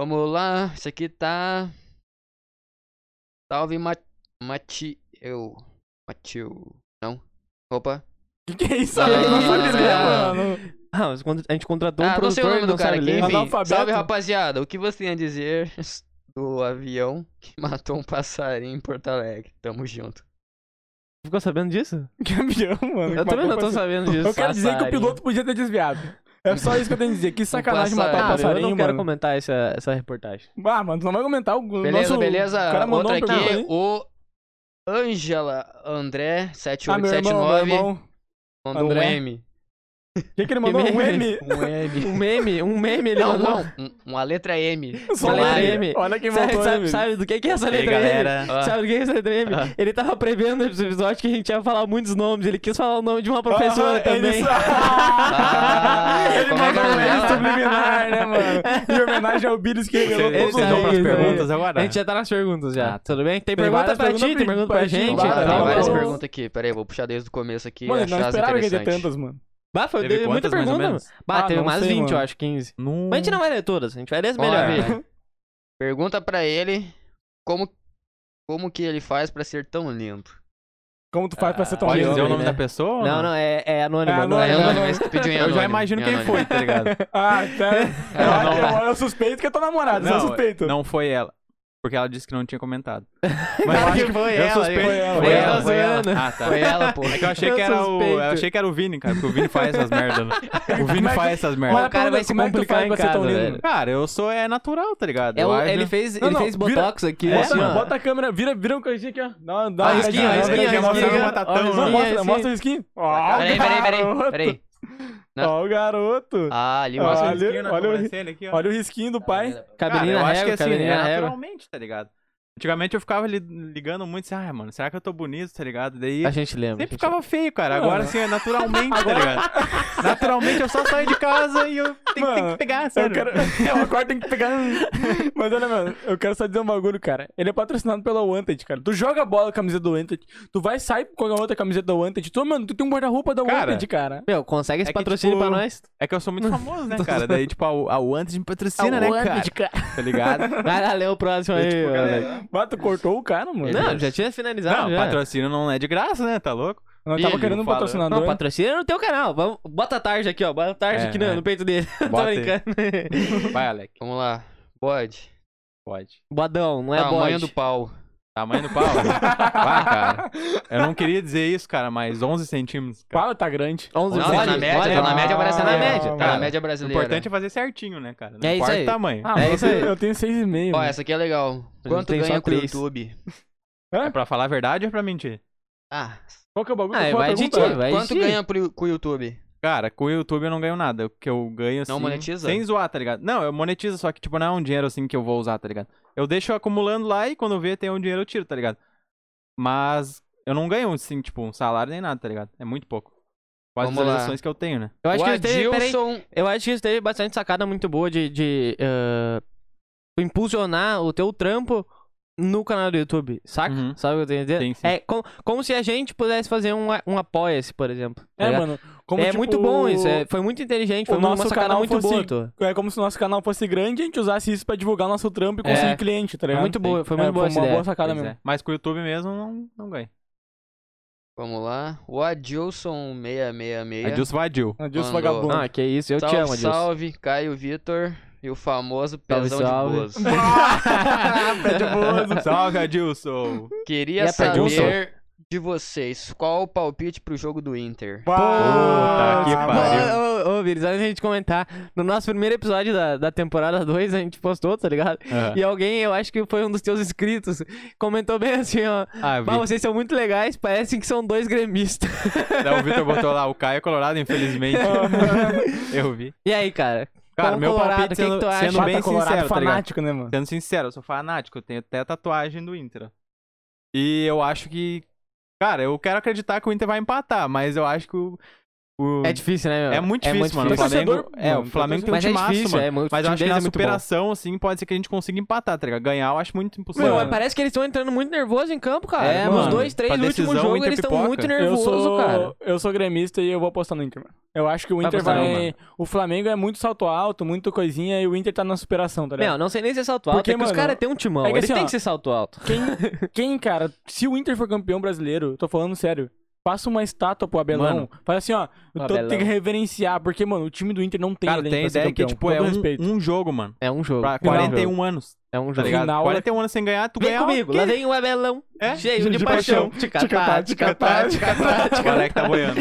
Vamos lá, isso aqui tá... Salve, Ma Mateu. Mateu. Não? Opa. Que que é isso Não, aí? não, Não não, sabe não, ler, não. Mano. Ah, mas quando a gente contratou um Ah, não sei o produtor, nome do cara aqui, enfim. Salve, rapaziada. O que você tem a dizer do avião que matou um passarinho em Porto Alegre? Tamo junto. Ficou sabendo disso? Que avião, mano. Eu que também não tô passarinho. sabendo disso. Eu quero dizer que o Passarinho. piloto podia ter desviado. É só isso que eu tenho a dizer. Que sacanagem matar o Ah, meu, passarinho, eu não quero mano. comentar essa, essa reportagem. Ah, mano, tu não vai comentar o Beleza, nosso... beleza. O cara mandou Outra uma aqui, o Ângela André Ah, meu irmão, meu 7879 irmão. mandou André. um M. O que, que ele mandou? Um M? Um M. Um meme, um meme ele Não, mandou. não. um- uma letra M. Só Uma um letra M. Olha quem Sabe, mandou sabe, sabe do que, que é essa E aí, letra M? galera? Ah. Sabe do que é essa letra M? Ah. Ele tava prevendo esse episódio que a gente ia falar muitos nomes. Ele quis falar o nome de uma professora Ah, também. Ele, Ah, ele é é mandou um nome M subliminar, né, mano? Em homenagem ao Billis que revelou todos vocês os nomes. perguntas agora? A gente já tá nas perguntas já. Ah. Tudo bem? Tem, Tem pergunta várias pra ti, perguntas tem pergunta pra gente. várias, Tem Tá várias bom. perguntas aqui. Pera aí, vou puxar desde o começo aqui. Mano, não esperava que ia ter tantas, mano. Bah, foi Teve muita pergunta. Bah, Ah, teve umas sei, 20, eu mano. acho, 15. Não. Mas a gente não vai ler todas, a gente vai ler as melhores. velho. Pergunta pra ele como, como que ele faz pra ser tão lindo. Como tu faz pra ser tão Pode lindo? dizer o nome né? da pessoa? Não, não, é, é anônimo. É anônimo. É anônimo. anônimo, esse que pediu em Eu já anônimo, imagino em quem anônimo. foi, tá ligado? Ah, tá. Não, eu, não. eu, eu suspeito que é tua namorada, eu Não, suspeito. não foi ela. Porque ela disse que não tinha comentado. Mas eu acho que foi eu ela. suspeito- Foi ela, Foi foi ela, foi ela. Ah, tá. Foi ela, pô. É que eu achei Eu que era o. Eu achei que era o Vini, cara, porque o Vini faz essas merdas. né? O Vini é faz essas Mas merdas. o cara vai se é complicar em casa, velho. Cara, eu sou. É natural, tá ligado? É o- ele fez, Não, ele não, fez vira- botox aqui. Bota, assim, ó. bota a câmera, vira, vira um coisinha aqui, ó. Dá, dá Ah, uma dá uma matatão. Ó, Não, risquinho, mostra, assim. o risquinho. Peraí, peraí, peraí. Não. Ó, o garoto. Ah, ali mostra. olha- risquinho na olha o- sobrancelha aqui, ó. Olha o risquinho do pai. Cara, Cabelinho eu na acho que régua, assim, cabelinho é na régua. naturalmente, tá ligado? Antigamente eu ficava li- ligando muito assim, ah, mano, será que eu tô bonito, tá ligado? Daí A gente lembra. a sempre gente ficava feio, cara. Mano. Agora assim, é naturalmente, tá ligado? Naturalmente eu só saio de casa e eu tenho, Mano, tenho que pegar, Eu sério. quero... É, o agora tem que pegar. Mas olha, mano, eu quero só dizer um bagulho, cara. Ele é patrocinado pela Wanted, cara. Tu joga bola com a camiseta do Wanted, tu vai sair com a outra camiseta da Wanted. Tu, mano, tu tem um guarda-roupa da Cara, Wanted, cara. Meu, consegue esse É que, patrocínio tipo, pra nós? É que eu sou muito famoso, né, cara? Daí, tipo, a, a Wanted me patrocina, né, cara? Tá ligado? Vai lá, lê o próximo aí, tipo, galera, Mas tu cortou o cara, mano. Não, já tinha finalizado Não, já. patrocínio não é de graça, né? Tá louco? Nós tava Filho, querendo um fala. patrocinador. Não, patrocina no teu canal. Vamos, bota a tarde aqui, ó. Bota a tarde É, aqui no, é. no peito dele. Tô Bota brincando. Vai, Alec. Vamos lá. Bode. Pode. Bodão, não é Tamanho bode. do pau. Tamanho do pau? ah, cara. Eu não queria dizer isso, cara, mas 11 centímetros. Cara. Pau tá grande. 11 Não, tá na média, mole. tá na média Ah, brasileira. tá na média, Tá cara. na média O brasileira. importante é fazer certinho, né, cara? Não É isso importa aí. o tamanho. Ah, É isso aí. eu tenho 6,5. Ó, mano. essa aqui é legal. Quanto ganha com o. YouTube? É pra falar a verdade ou é pra mentir? Ah, Qual que é o bagulho? Ah, a vai ti, vai quanto de ti. ganha pro, com o YouTube? Cara, com o YouTube eu não ganho nada. O que eu ganho assim. Não monetiza? Sem zoar, tá ligado? Não, eu monetizo, só que, tipo, não é um dinheiro assim que eu vou usar, tá ligado? Eu deixo acumulando lá e quando vê tem um dinheiro eu tiro, tá ligado? Mas eu não ganho, assim, tipo, um salário nem nada, tá ligado? É muito pouco. Com as lá. visualizações que eu tenho, né? Eu acho o que eles teve, peraí, Adilson... eu acho que eles teve bastante sacada muito boa de, de tu impulsionar o teu trampo no canal do YouTube, saca? Uhum. Sabe o que eu tenho a dizer? Sim, sim. É com- como se a gente pudesse fazer um, um apoia-se, por exemplo. tá É, ligado? mano. Como, é tipo, muito bom isso, é- foi muito inteligente, foi o uma nosso sacada canal muito fosse- boa. É como se o nosso canal fosse grande e a gente usasse isso pra divulgar nosso trampo e É. conseguir cliente, tá Foi ligado? muito boa, foi É, muito boa essa uma ideia. boa sacada Pois mesmo. é. Mas com o YouTube mesmo não, não ganho. Vamos lá. O Adilson 666. Adilson Vadil. Adilson vagabundo. Ah, que isso, eu salve, te amo, Adilson. Salve, Caio Vitor e o famoso Pezão salve. de Boas. Pé de bozo. Salve, Adilson! Queria saber de vocês, qual o palpite pro jogo do Inter? Puta que pariu. Ô, ô, ô, Vires, antes da gente comentar, no nosso primeiro episódio da, da temporada 2, a gente postou, tá ligado? Aham. E alguém, eu acho que foi um dos teus inscritos, comentou bem assim, ó. Ah. Mas vocês são muito legais, parecem que são dois gremistas. Daí o Vitor botou lá, o Caio é colorado, infelizmente. eu vi. E aí, cara? Cara, meu colorado, palpite o que que sendo, sendo bem colorado sincero, tá fanático, né, mano? Sendo sincero, eu sou fanático, eu tenho até tatuagem do Inter. E eu acho que. Cara, eu quero acreditar que o Inter vai empatar, mas eu acho que o. o- É difícil, né, meu? é muito difícil, mano. O difícil. Flamengo, Torcedor, é, mano, o Flamengo tem um Mas é time difícil, mano. é muito- o Mas eu acho que na é muito bom. superação, assim, pode ser que a gente consiga empatar, tá ligado? Ganhar eu acho muito impossível. Meu, Mano. parece que eles estão entrando muito nervosos em campo, cara. É, mano. dois, três Pra últimos decisão, o jogos, Inter eles estão muito Eu nervosos, sou, cara. eu sou gremista e eu vou apostar no Inter, mano. Eu acho que o Vai Inter vai. não, mano. o Flamengo é muito salto alto, muito coisinha, e o Inter tá na superação, tá ligado? Meu, não sei nem se é salto alto, Porque, é que os mano, caras têm um timão. é que eles assim, têm que ser salto alto. Quem, quem, cara, se o Inter for campeão brasileiro, eu tô falando sério. Faça uma estátua pro Abelão. Mano. Fala assim, ó. Eu tô, tem que reverenciar, porque, mano, o time do Inter não tem Cara, tem ser ideia que, tipo, é um, respeito. um jogo, mano. É um jogo. Pra Final. 41 anos, É um tá jogo. ligado? Final, 41 anos sem ganhar, tu Vem ganha comigo, lá vem o Abelão. É? Cheio de, De paixão. paixão. Ticatá, ticatá, ticatá, O Alec tá boiando.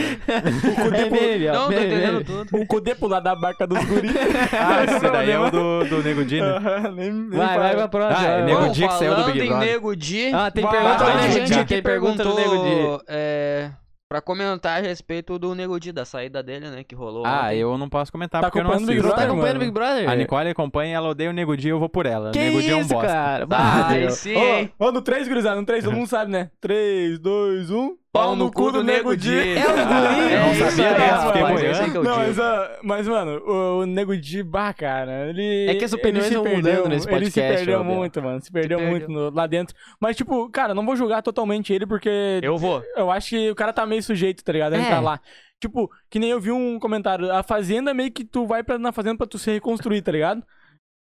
Não, tô entendendo tudo. O Cudê pular da barca dos guris. Ah, esse daí é o do, do Nego Di, né? Aham, nem- nem Vai, vai pra próxima. Ah, é Nego Di que saiu do falando Big em Brother. Nego Di, Ah, tem pergunta do Nego Di. Tem pergunta do Nego Di. é, pra comentar a respeito do Nego Di, da saída dele, né, que rolou Ah, ontem. eu não posso comentar Tá porque eu não acompanhando o Big assisto. Tá Brother, acompanhando. Big Brother? A Nicole acompanha, ela odeia o Nego Di, eu vou por ela. Que Nego Di é um bosta. cara? Ai, Deus. sim? Ô, ô, no 3, gurizada, no 3, todo mundo sabe, né? 3, 2, 1. Pau no cu do Nego Di. É o guri. Eu não É isso sabia aí, dessa, fiquei boiando. Não, mas, ah, mas, mano, o, o Nego Di, bah, cara, ele... É que as opiniões ele perdeu, mudando nesse Ele se podcast, perdeu muito, mano, se perdeu Se muito no- lá dentro. Mas, tipo, cara, não vou julgar totalmente ele, porque Eu vou. eu acho que o cara tá meio sujeito, tá ligado? A É. entrar lá. Tipo, que nem eu vi um comentário, a fazenda é meio que tu vai pra, na fazenda pra tu se reconstruir, tá ligado?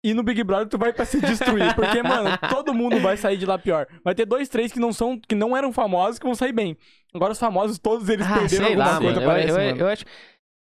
E no Big Brother tu vai pra se destruir. Porque, mano, todo mundo vai sair de lá pior. Vai ter dois, três que não são, que não eram famosos que vão sair bem. Agora os famosos, todos eles Ah, perderam sei alguma lá, coisa, mano. Eu, parece, eu, mano. eu acho...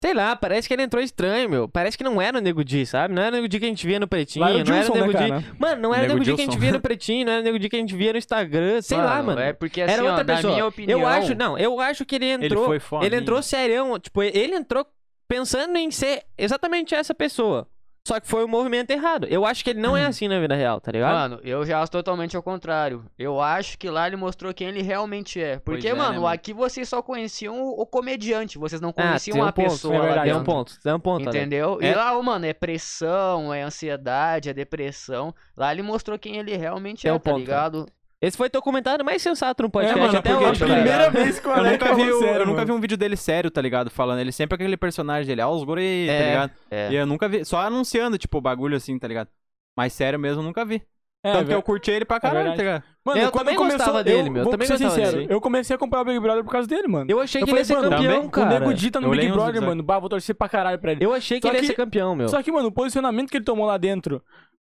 Sei lá, parece que ele entrou estranho, meu. Parece que não era o Nego Di, sabe? Não era o Nego Di que a gente via no Pretinho, Lá era o não era o Nego né, Di... cara? Mano, não era o Nego Nego Di que a gente via no Pretinho, não era o Nego Di que a gente via no Instagram, sei lá, mano. É porque, assim, Era ó, outra na pessoa. minha opinião... Eu acho, não, eu acho que ele entrou... Ele foi. Ele entrou serião, tipo, ele entrou pensando em ser exatamente essa pessoa. Só que foi o movimento errado. Eu acho que ele não é assim na vida real, tá ligado? Mano, eu já acho totalmente ao contrário. Eu acho que lá ele mostrou quem ele realmente é. Porque, é, né, mano, mano? aqui vocês só conheciam o, comediante, vocês não Ah, conheciam um a ponto, pessoa é lá dentro. um ponto, tem um ponto. Entendeu? É. E lá, mano, é pressão, é ansiedade, é depressão. Lá ele mostrou quem ele realmente Tem é, um tá ponto, ligado? Esse foi teu comentário mais sensato no É, podcast mano, até porque hoje, a cara. primeira vez que o Eu nunca, vi, o- sério, eu nunca vi um vídeo dele sério, tá ligado? Falando. Ele sempre aquele personagem dele, ah, os guri, tá É, ligado? é. E eu nunca vi. Só anunciando, tipo, o bagulho assim, tá ligado? Mas sério mesmo, eu nunca vi. É, Tanto que eu curti ele pra caralho, verdade. tá ligado? Mano, Eu quando também começou, gostava dele, eu meu, eu também ser gostava sincero, dele. eu comecei a acompanhar o Big Brother por causa dele, mano. Eu achei Eu que ele ia ser campeão, também, O cara. Nego Di tá no Eu Big Brother, mano. Bah, vou torcer pra caralho pra ele. Eu achei que Só ele ia que- ser campeão, meu. Só que, mano, o posicionamento que ele tomou lá dentro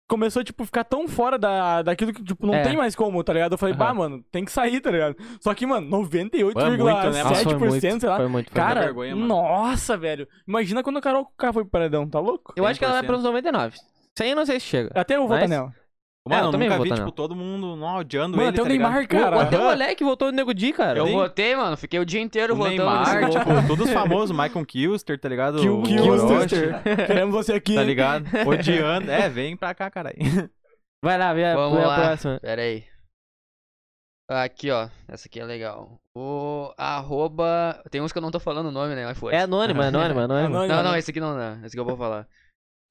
começou, tipo, ficar tão fora da, daquilo que, tipo, não É. tem mais como, tá ligado? Eu falei, Aham. bah, mano, tem que sair, tá ligado? Só que, mano, Bah, muito, né, mano? 98,7%, Nossa, foi muito, sei lá. foi muito, foi Cara, vergonha, mano. nossa, velho. Imagina quando a Carol K foi pro paredão, tá louco? Eu acho que ela vai 100%. pros 99. 100 eu não sei se chega. Até eu vou Mas- votar nela. É, eu Mano, eu também nunca vou vi, votar tipo, todo mundo não, odiando Mano, ele, até o tá ligado? Neymar, cara. Até o moleque votou no Nego Di, cara. Eu Sim. votei, mano. Fiquei o dia inteiro O votando. Neymar, nesse tipo, todos famosos, Michael Kilster, tá ligado? Kill, O sister. Queremos você aqui. Tá ligado? Odiando. É, vem pra cá, caralho. Vai lá, vê a, Vamos a lá. próxima. Pera aí. Aqui, ó. Essa aqui é legal. O arroba... Tem uns que eu não tô falando o nome, né? Mas foi. É anônimo, é anônimo, é anônimo. Anônimo. Não, não, esse aqui não dá. Esse que eu vou falar.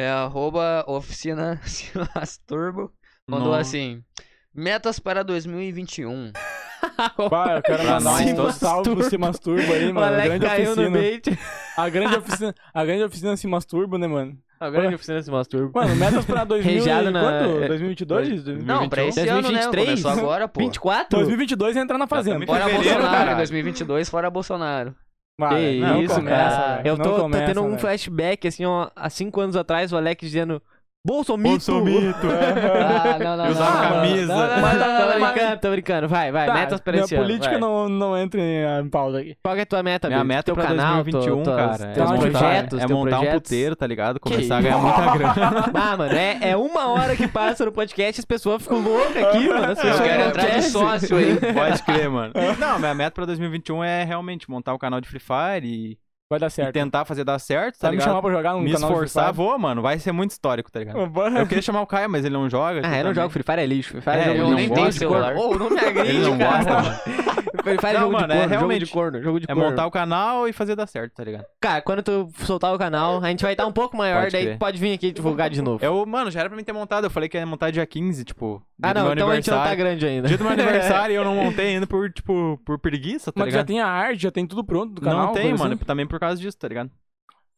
É arroba oficina Silas Turbo. Mandou Nossa. assim. Metas para 2021. Pá, eu quero Pra mandar nós um todos. salve pro Se Masturbo aí, mano. moleque grande oficina. A grande oficina. A grande oficina Se Masturbo, né, mano? A grande oficina se masturba. Mano, metas pra 2000 Regiado e na- quanto? é, 2022? Não, pra esse ano, né? 2023? Começou agora, pô. 24? 2022 é entrar na fazenda. Fora fevereiro, Bolsonaro, caralho. 2022, fora Bolsonaro. Vai, Que não isso, começa, cara. velho. Eu Não tô, tô começa, tendo um velho. flashback, assim, ó, há cinco anos atrás, o Alex dizendo Bolsomito. Bolsomito. Ah, não, não, E não. usava não, camisa. Não, não, não, Mas não, tô brincando, tô brincando. Vai, vai, Tá, metas pra minha esse ano. política vai. não, não entra em, em pauta aqui. Qual que é a tua meta, Minha meta teu pra canal, 2021, tuas- cara, teus é montar- projetos, é teus montar um projetos. puteiro, tá ligado? Começar isso? a ganhar muita grana. Ah, mano, é, é uma hora que passa no podcast e as pessoas ficam loucas aqui, mano. As Eu pessoas quero não entrar de querem. sócio aí. Pode crer, mano. Não, minha meta pra 2021 é realmente montar o canal de Free Fire e, Vai dar e certo. tentar fazer dar certo, tá Sabe me chamar ligado? pra jogar no Me canal do esforçar, vou, mano. Vai ser muito histórico, tá ligado? Eu queria chamar o Caio, mas ele não joga. Ah, eu não jogo Free Fire, é lixo. Free Fire é, É, jogo eu de nem tenho celular. Ô, não me agride, Ele não cara. gosta. Free É Não, jogo mano, de é corno, jogo de realmente- corno, jogo de É corno. montar o canal e fazer dar certo, tá ligado? Cara, quando tu soltar o canal, a gente vai estar um pouco maior, Pode daí crer. pode vir aqui divulgar de novo. Eu, mano, já era pra mim ter montado. Eu falei que ia montar dia 15, tipo. Dia Ah, do não, meu então a gente não tá grande ainda. Dia do meu aniversário e eu não montei ainda por, tipo, por preguiça, tá Mas já tem a arte, já tem tudo pronto do canal. não tem, mano. assim? Também por causa disso, tá ligado?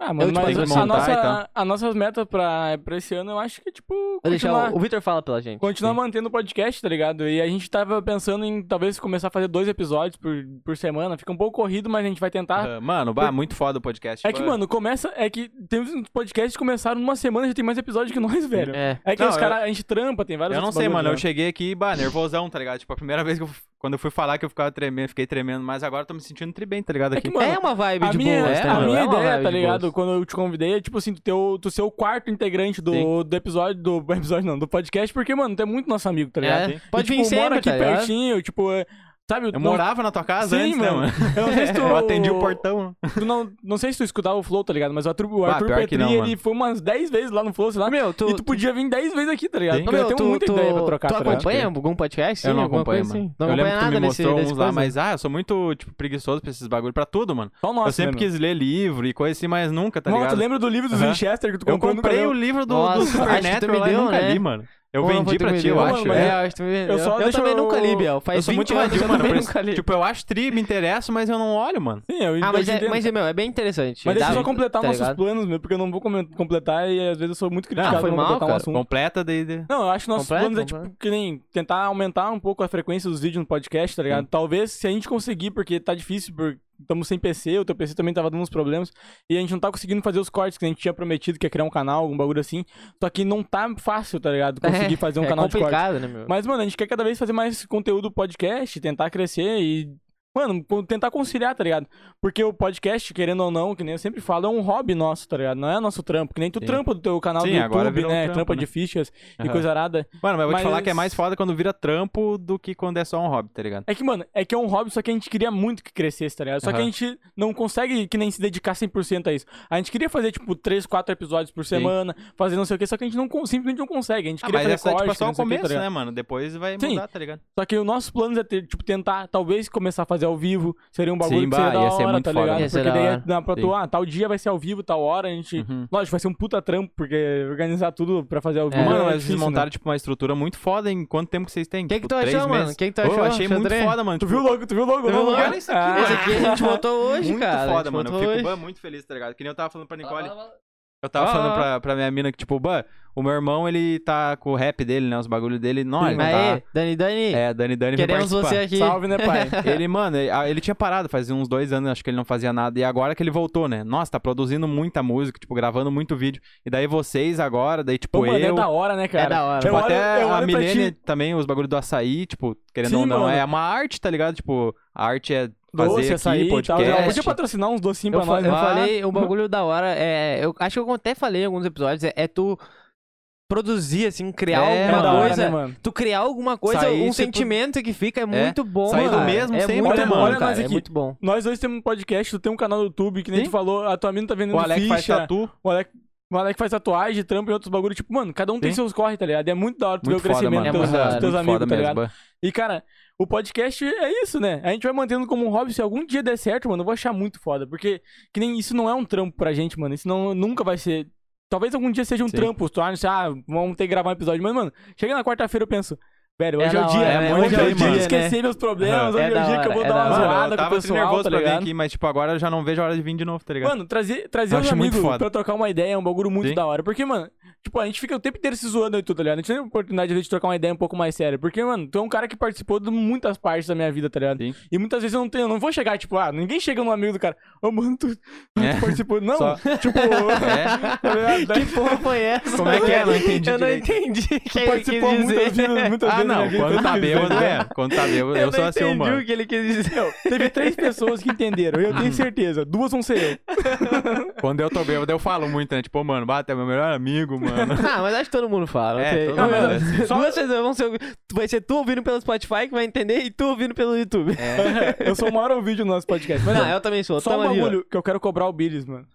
Ah, mano, Eu te mas patrocino. a, Montar nossa, tal. as nossas metas pra, pra esse ano, eu acho que, tipo, Vou continuar, o, o Victor fala pela gente. continuar Sim. mantendo o podcast, tá ligado? E a gente tava pensando em talvez começar a fazer dois episódios por, por semana. Fica um pouco corrido, mas a gente vai tentar. Ah, mano, bah, muito foda o podcast. É que, mano, começa. É que tem uns podcasts que começaram numa semana já tem mais episódio que nós, velho. É. É que Não, os eu- caras, a gente trampa, tem vários Eu não sei, mano. Eu né? cheguei aqui, bah, nervosão, tá ligado? Tipo, a primeira vez que eu. Quando eu fui falar que eu ficava tremendo, fiquei tremendo, mas agora eu tô me sentindo tri bem, tá ligado? É Aqui. que, mano, é uma vibe A de minha, boas, é, né, a minha É ideia, tá ligado? Quando eu te convidei, é tipo assim, tu, teu, tu ser o quarto integrante do, do episódio, do episódio não, do podcast, porque, mano, tu é muito nosso amigo, tá ligado? É, pode E, vir tipo, mora sempre, aqui tá pertinho, tipo, é, sabe? Eu não- morava na tua casa Sim, antes, né, mano. mano? Eu não sei se tu... Eu atendi o portão. Tu não, não sei se tu escutava o Flow, tá ligado? Mas o Arthur, o Ah, Arthur que Petri, não, ele foi umas 10 vezes lá no Flow, sei lá. Meu, tu, e tu podia vir 10 vezes aqui, tá ligado? Sim. Meu, eu tenho muita ideia pra trocar, tu tá ligado? acompanha algum podcast? eu Sim, não alguma acompanho, mano. assim? Não eu lembro acompanha que tu me nada uns lá, coisa? mas ah, eu sou muito, tipo, preguiçoso pra esses bagulho pra tudo, mano. Só o nosso, eu sempre né, quis ler livro e coisa assim, mas nunca, tá Não, tu ligado? lembra do livro do. Winchester que tu Eu comprou no comprei o livro do, Nossa, tu Supernatural e deu, nunca né? li, mano. Eu Pô, vendi foi pra ti, eu acho. mas é. É, eu acho que tu me deu. Eu só- eu também eu- nunca li, Biel. Faz eu sou 20 muito eu mano. isso, nunca li. tipo, eu acho tri, me interesso, mas eu não olho, mano. Sim, eu Ah, mas eu é, mas, meu, é bem interessante. Mas deixa eu só completar tá nossos ligado? planos, meu, porque eu não vou completar e às vezes eu sou muito criticado foi por não mal, completar um cara. assunto. Completa daí. de- Não, eu acho que nossos Completo, planos é completo. tipo que nem tentar aumentar um pouco a frequência dos vídeos no podcast, tá ligado? Talvez se a gente conseguir, porque tá difícil, porque estamos sem PC, o teu PC também tava dando uns problemas, e a gente não tá conseguindo fazer os cortes que a gente tinha prometido, que ia criar um canal, algum bagulho assim. Só que não tá fácil, tá ligado? Conseguir É, fazer um é canal de cortes. complicado, né, meu? Mas, mano, a gente quer cada vez fazer mais conteúdo podcast, tentar crescer e. Mano, tentar conciliar, tá ligado? Porque o podcast, querendo ou não, que nem eu sempre falo, é um hobby nosso, tá ligado? Não é nosso trampo. Que nem tu Sim. trampa do teu canal Sim, do YouTube, virou um né? trampo, Trampa né? de fichas e Aham. coisa arada. Mano, mas eu vou Mas- te falar que é mais foda quando vira trampo do que quando é só um hobby, tá ligado? É que, mano, é que é um hobby, só que a gente queria muito que crescesse, tá ligado? Só que a gente não consegue que nem se dedicar 100% a isso. A gente queria fazer, tipo, 3, 4 episódios por semana, fazer não sei o quê, só que a gente não, simplesmente não consegue. A gente Ah, queria mas fazer essa é, corte, tipo, é só o o tá começo, ligado? né, mano? Depois vai Sim. mudar, tá ligado? Só que os nossos planos é ter, tipo, tentar, talvez, começar a fazer ao vivo. Seria um bagulho Sim, que seria bah, da ia ser hora, muito tá foda. ligado? Ia ser Porque da daí hora. dá pra tu, Sim. ah, tal dia vai ser ao vivo, tal hora, a gente... Uhum. Lógico, vai ser um puta trampo, porque organizar tudo pra fazer ao vivo É. Mano, é mas vocês difícil, né? montaram, tipo, uma estrutura muito foda em quanto tempo que vocês têm? Que que tipo, tu achou, três mano? meses? Que que tu achou, Eu achei muito Xandré? foda, mano. Tu tipo, viu logo, tu viu logo? Tu viu logo? logo? Olha isso aqui, mano. Esse aqui a gente botou hoje, muito cara. a foda, gente mano. Eu fico hoje. bah, muito feliz, tá ligado? Que nem eu tava falando pra Nicole. Eu tava Ah, falando pra, pra minha mina que, tipo, bah, o meu irmão, ele tá com o rap dele, né? Os bagulhos dele. Não, ele não Aê, tá. Dani, Dani, É, Dani Dani queremos você aqui. Salve, né, pai? Ele, mano, ele, ah, ele tinha parado fazia uns dois anos, acho que ele não fazia nada. E agora que ele voltou, né? Nossa, tá produzindo muita música, tipo, gravando muito vídeo. E daí vocês agora, daí, tipo, Pô, mano, é eu. da hora, né, cara? É da hora. Tipo, olho- até a Milene ti, também, os bagulhos do açaí, tipo, querendo Sim, ou não, mano. é uma arte, tá ligado? Tipo, a arte é fazer doce, aqui, e tal. podcast. Podia patrocinar uns docinhos Eu, pra fa- nós, eu falei, um bagulho da hora, é, eu acho que eu até falei em alguns episódios, é, é tu produzir, assim, criar É, É alguma hora, coisa. né, mano? Tu criar alguma coisa, Sair, um sentimento que fica é muito bom, sair do mesmo é sempre, muito né, bom? Olha cara. nós É aqui. muito bom. Nós dois temos um podcast, tu tem um canal no YouTube, que nem Sim. tu falou, a tua mina tá vendendo O Alex faz ficha, tatu. o Alex, o Alex faz tatuagem, trampa e outros bagulho. Tipo, mano, cada um tem Sim. seus corre, tá ligado? E é muito da hora tu ver o crescimento dos É teus, hora, teus amigos, tá mesmo. ligado? E, cara, o podcast é isso, né? A gente vai mantendo como um hobby. Se algum dia der certo, mano, eu vou achar muito foda. Porque que nem isso não é um trampo pra gente, mano. Isso não, nunca vai ser. Talvez algum dia seja um Sim. trampo. Tu acha, ah, vamos ter que gravar um episódio. Mas, mano, chega na quarta-feira eu penso. Velho, hoje é, É o da dia. hora, é hoje é o dia esquecer meus problemas. Hoje É é, o dia que eu vou é dar da uma hora. Zoada eu com o tava pessoal, nervoso tá pra vir aqui, mas tipo, agora eu já não vejo a hora de vir de novo, tá ligado? Mano, trazer, trazer Eu os amigos pra trocar uma ideia é um bagulho muito Sim. da hora. Porque, mano, tipo, a gente fica o tempo inteiro se zoando e tudo, tá ligado? A gente tem a oportunidade de trocar uma ideia um pouco mais séria. Porque, mano, tu é um cara que participou de muitas partes da minha vida, tá ligado? Sim. E muitas vezes eu não tenho, eu não vou chegar, tipo, ah, ninguém chega num amigo do cara, ô, mano, tu, tu É. participou. Não, Só- tipo, É. tá ligado? Que porra foi essa? Como é que é? Não entendi Eu não direito. entendi que Tu ele participou quis muitas dizer. vezes, muitas Ah, vezes não. Quando tá vezes, bêbado, né? é. Quando tá bêbado, eu, Eu sou assim, mano. o que ele quis dizer. Teve três pessoas que entenderam, eu tenho certeza. Duas vão ser eu. Quando eu tô bêbado, eu falo muito, né? Tipo, mano, bata, é meu melhor amigo, mano. Ah, mas acho que todo mundo fala. É, todo Não, mundo, mas é. Duas vão ser. Vai ser tu ouvindo pelo Spotify que vai entender e tu ouvindo pelo YouTube. eu sou o maior ouvido no nosso podcast. Mas não, eu também sou. só um tamo ali, ó. bagulho que eu quero cobrar o Billis, mano.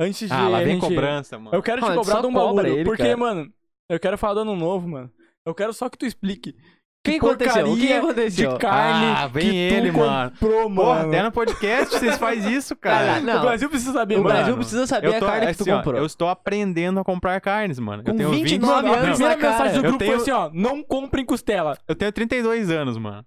Antes de Ah, lá a vem gente... cobrança, mano. Eu quero te Ah, cobrar só de um cobra bagulho. ele, porque, cara. mano, eu quero falar do ano novo, mano. Eu quero só que tu explique. O que Que aconteceu? O que aconteceu? De carne Ah, vem que ele, tu mano. comprou, Porra, mano. até no podcast vocês fazem isso, Cara, não. O Brasil precisa saber, O mano. Brasil precisa saber tô, a carne que tu assim, ó, comprou. eu estou aprendendo a comprar carnes, mano. Com eu tenho 20 29 Mano, a anos primeira na cara. mensagem do grupo tenho- foi assim, ó. Não comprem costela. Eu tenho 32 anos, mano.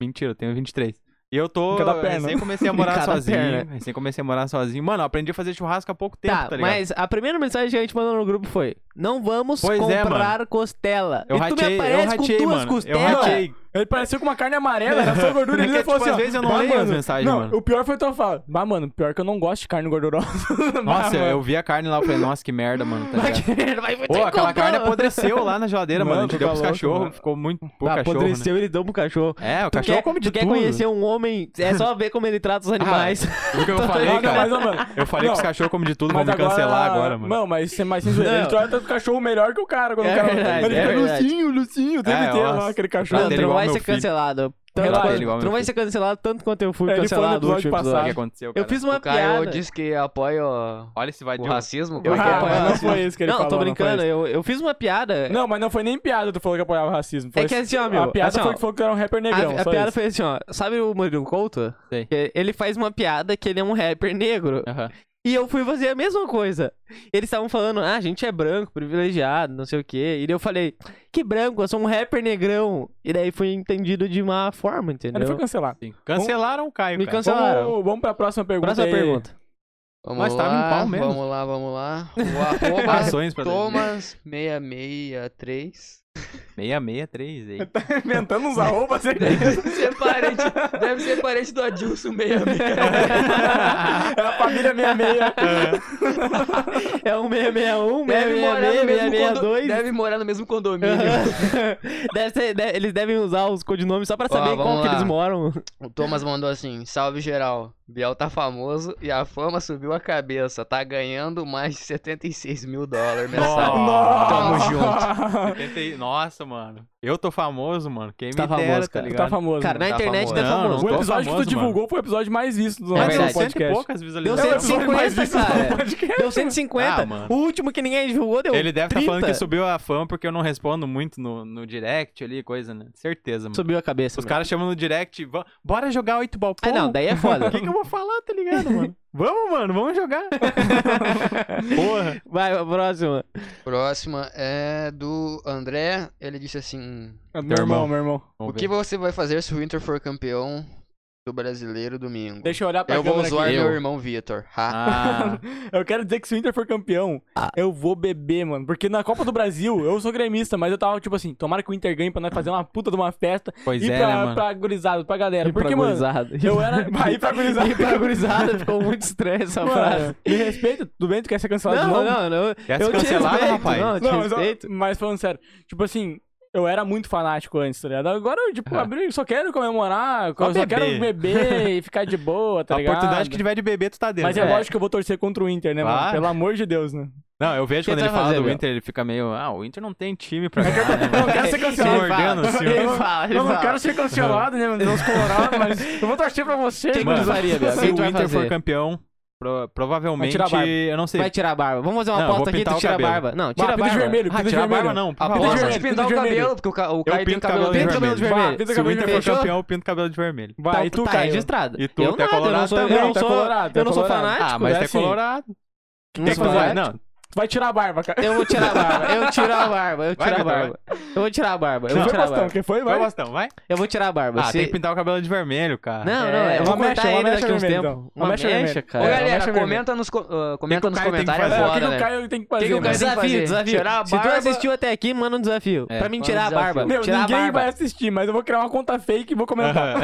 Mentira, eu tenho 23. E eu tô. Recém comecei a morar sozinho. perna. Recém comecei a morar sozinho. Mano, eu aprendi a fazer churrasco há pouco tempo, tá, Tá, ligado? mas a primeira mensagem que a gente mandou no grupo foi: Não vamos Pois é, comprar costela. Eu e tu ratei, me eu aparece com ratei, duas mano. Eu costelas. ratei. Ele pareceu com uma carne amarela, era só gordura. É Ele falou tipo, assim, às ó, vezes eu não "Bah, leio as mano, mensagens, não, mano." O pior foi tu falar, bah, mano, pior que eu não gosto de carne gordurosa. Nossa, mano. eu vi a carne lá e falei, nossa, que merda, mano. Tá Vai ligado? que- vai- vai Pô, aquela comprou. carne apodreceu lá na geladeira, mano. A Mano, gente tu deu tá pros cachorros, ficou muito pouco Ah, cachorro, né? apodreceu, ele deu pro cachorro. É, o Tu cachorro quer, come de tu quer tudo. conhecer um homem, é só ver como ele trata os animais. O que eu falei, Não, não, cara? mas, Eu falei não, que os cachorros comem de tudo, vão mas me cancelar agora, mano. Não, mas sem mais. Não. Ele trata o cachorro melhor que o cara. Quando É o cara verdade, ele é fica verdade. Lucinho, Lucinho, o tempo É, inteiro nossa. lá, aquele Trata cachorro. Não, tu não vai ser filho. cancelado. Tanto Relaxa. quanto- tu não vai ser cancelado tanto quanto eu fui Ele cancelado no episódio último passado. O que episódio. aconteceu, Eu fiz uma O Caio piada. disse que apoia o, Olha se vai o de racismo. Eu é que acho que apoio não foi isso que ele Não, falou. tô não foi brincando. Eu, eu fiz uma piada. Não, mas não foi nem piada tu falou que apoiava racismo. Foi É que assim, ó, meu, A piada assim, ó, foi que falou que era um rapper negrão. a, a piada isso. foi assim, ó. Sabe o Murilo Couto? Que Ele faz uma piada que ele é um rapper negro. Aham. E eu fui fazer a mesma coisa. Eles estavam falando, ah, a gente é branco, privilegiado, não sei o quê. E daí eu falei, que branco, eu sou um rapper negrão. E daí foi entendido de uma forma, entendeu? Ele foi cancelado. Sim. Cancelaram o Caio, Me cara. cancelaram. Vamos, vamos pra próxima pergunta. Próxima aí. pergunta. Vamos Mas tava em lá, pau mesmo. vamos lá, vamos lá. O arroba pra Thomas663. 663 aí. Tá inventando uns arrobas aí. Deve ser parente, deve ser parente do Adilson 66. É a família 66. É um 661, Deve morar, no mesmo 666, condo... 662. deve morar no mesmo condomínio. Deve ser- de- eles devem usar os codinomes só pra saber vamos qual que lá. eles moram. O Thomas mandou assim: salve geral. Biel tá famoso e a fama subiu a cabeça. Tá ganhando mais de 76 mil dólares mensal. Nossa. Tamo junto. 70 Nossa, mano. Eu tô famoso, mano. Quem Tá me dera, famoso, tá cara. ligado? Tá famoso. Cara, na mano. Tá internet famoso. tá Não, famoso. O episódio que famoso, tu divulgou foi o episódio mais visto do É nosso Mas verdade. deu cento e podcast. poucas Deu visualizações. É o episódio mais 150, visto do cara. Deu 150. Ah, mano. o último que ninguém divulgou deu Ele deve estar 30. falando que subiu a fama porque eu não respondo muito no, no direct ali, coisa, né? Certeza, mano. Subiu a cabeça. Os caras chamam no direct, "Va- bora jogar oito ball. Ah, não, daí é foda. O que, que eu vou falar, tá ligado, mano? Vamos, mano, vamos jogar. Porra. Vai, próxima. Próxima é do André. Ele disse assim: Meu irmão, meu irmão. O que você vai fazer se o Inter for campeão do brasileiro domingo? Deixa eu olhar pra Eu vou zoar aqui. meu Eu. irmão Vitor. Ah, Eu quero dizer que se o Inter for campeão, Ah. eu vou beber, mano. Porque na Copa do Brasil, eu sou gremista, mas eu tava tipo assim, tomara que o Inter ganhe pra nós fazer uma puta de uma festa pois e é, pra, né, mano? pra gurizada, pra galera. Ir Porque, pra mano, gurizada. eu era. Vai ir pra gurizada. Ir pra gurizada ficou muito estranho essa frase. Mano, me respeita, tudo bem? Tu quer ser cancelado de Não, novo? não, não. Quer eu ser cancelado, rapaz? Não, Não, mas, mas falando sério, tipo assim, eu era muito fanático antes, tá ligado? Agora eu, tipo, é. abri, só quero comemorar, só, só quero beber e ficar de boa, tá a ligado? A oportunidade que tiver de beber, tu tá dentro. Mas é, é. lógico que eu vou torcer contra o Inter, né, mano? Pelo amor de Deus, né? Não, eu vejo quando ele fala fazer, do Inter, ele fica meio, ah, o Inter não tem time pra ganhar. Né, eu não quero ser cancelado. Se mordendo, assim, eu, fala, eu não quero ser cancelado, né, meus colorados, mas eu vou torcer pra você. Mano, Se o Inter fazer? for campeão, Pro, provavelmente. Eu não sei. Vai tirar a barba. Vamos fazer uma não, aposta aqui, tu ah, tira a barba. Não, tira Vá, a barba. vermelho, ah, tira a barba não. Aposta de pintar o cabelo, porque o, ca o Caio de vermelho. pinto cabelo de vermelho. Pinta de vermelho. Se o Inter for campeão, eu pinto tá, cabelo de vermelho. Vai, e tu, tá Caio? registrado. E tu, eu até colorado também. É eu não sou tá fanático, Ah, mas é colorado. Não, Vai tirar a barba, cara. Eu vou tirar a barba. Eu tiro a barba. Eu tiro a barba. Eu vou tirar a barba. Eu vou tirar a barba. Quem foi, vai? Bastão, vai. Eu vou tirar a barba. Ah, tem que pintar o cabelo de vermelho, cara. Não, é, não. É, eu vou cortar ele daqui uns tempos. Então. Uma mecha, cara. Ô, galera, comenta nos comentários agora, O que o Caio tem que fazer? Desafio, desafio. Se tu assistiu até aqui, manda um desafio. É, pra mim tirar a barba. Meu, ninguém vai assistir, mas eu vou criar uma conta fake e vou comentar.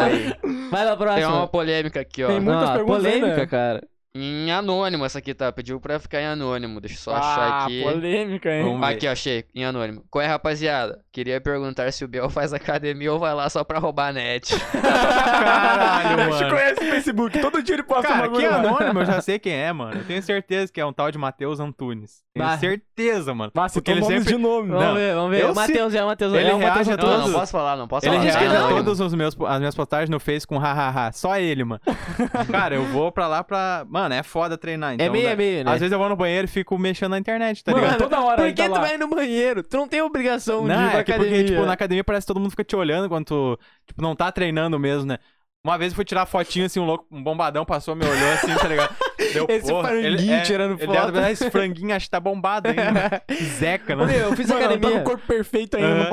Vai pra próxima. Tem uma polêmica aqui, ó. Tem muitas perguntas Polêmica, cara. Em anônimo, essa aqui tá. Pediu pra ficar em anônimo. Deixa eu só ah, achar aqui. polêmica, hein? Vamos aqui, ver. achei. Em anônimo. Qual é, rapaziada? Queria perguntar se o Biel faz academia ou vai lá só pra roubar a net. Caralho, mano. A gente conhece o Facebook. Todo dia ele posta Cara, uma que é anônimo, eu já sei quem é, mano. Eu tenho certeza que é um tal de Matheus Antunes. Tenho bah. certeza, mano. Bah, porque ele sempre... de nome. Vamos não. ver, vamos ver. Eu o Matheus se... é o Matheus. Ele, ele é o Matheus a Todos... Não, não posso falar, não posso ele falar. Ele reage a todas as minhas postagens no Face com hahaha. Só ele, mano. Cara, eu vou pra lá pra... Mano, Mano, é foda treinar. É então, é meio, né? é meio, né? Às vezes eu vou no banheiro e fico mexendo na internet, tá mano, ligado? Toda hora. Por tá que tá tu lá? vai no banheiro? Tu não tem obrigação não, de ir pra é academia. Porque, tipo, na academia parece que todo mundo fica te olhando quando tu, tipo, não tá treinando mesmo, né? Uma vez eu fui tirar fotinho, assim, um louco, um bombadão passou, me olhou assim, tá ligado? Deu, Esse franguinho ele, é, tirando foto. Ele, esse franguinho acho que tá bombado ainda. Zeca, né? Eu fiz academia. Eu o corpo perfeito ainda.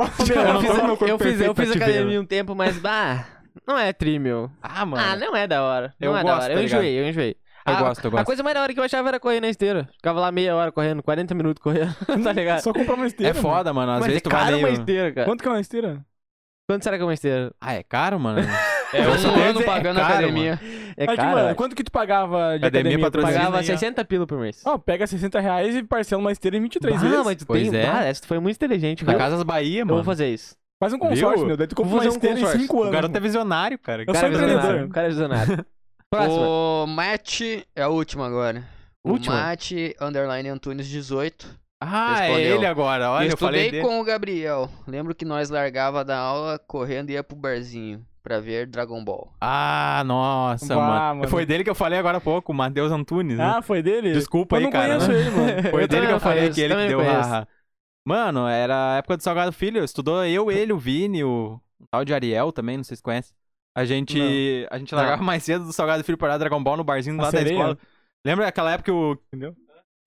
Eu, fiz, eu, eu tá fiz, academia um tempo, mas, bah, não é tri, meu. Ah, mano. Ah, não é da hora. Não eu é gosto, da hora. Eu tá enjoei, eu enjoei. Eu a, gosto, eu gosto. A coisa mais da hora que eu achava era correr na esteira. Ficava lá meia hora correndo, 40 minutos correndo, tá ligado? Só comprar uma esteira. É foda, mano. Às Mas é vezes é tu vai meio... uma esteira, cara. Quanto que é uma esteira? Quanto será que é uma esteira? Ah, é caro, mano. É, eu sou ano pagando é caro, academia. Mano. É tipo, caro. Aqui, mano, quanto que tu pagava de academia? academia tu pagava 60 pila por mês. Ó, oh, pega 60 reais e parcela uma esteira em 23 bah, vezes. Ah, mas tu pois tem... É. Bah, essa tu foi muito inteligente, cara. Na Casas Bahia, mano. Eu vou fazer isso. Faz um consórcio, Viu? meu. Daí tu compra uma esteira um em 5 anos. O garoto é visionário, cara. Eu cara sou é empreendedor. O cara é visionário. Próxima. O Matt é a última agora. O? Matt Underline Antunes 18. Ah, é respondeu. é ele agora, olha, eu falei Estudei com o Gabriel. Lembro que nós largava da aula correndo e ia pro barzinho pra ver Dragon Ball. Ah, nossa, bah, mano. mano. Foi dele que eu falei agora há pouco, o Matheus Antunes. Né? Ah, né? foi dele? Desculpa eu aí, cara. Eu não conheço ele, mano. Foi eu dele que eu falei conheço, que ele que deu a... Mano, era a época do Salgado Filho, estudou eu, ele, o Vini, o, o tal de Ariel também, não sei se conhece. A gente, a gente largava mais cedo do Salgado Filho para Dragon Ball no barzinho a lá da escola. Lembra aquela época que o. Entendeu?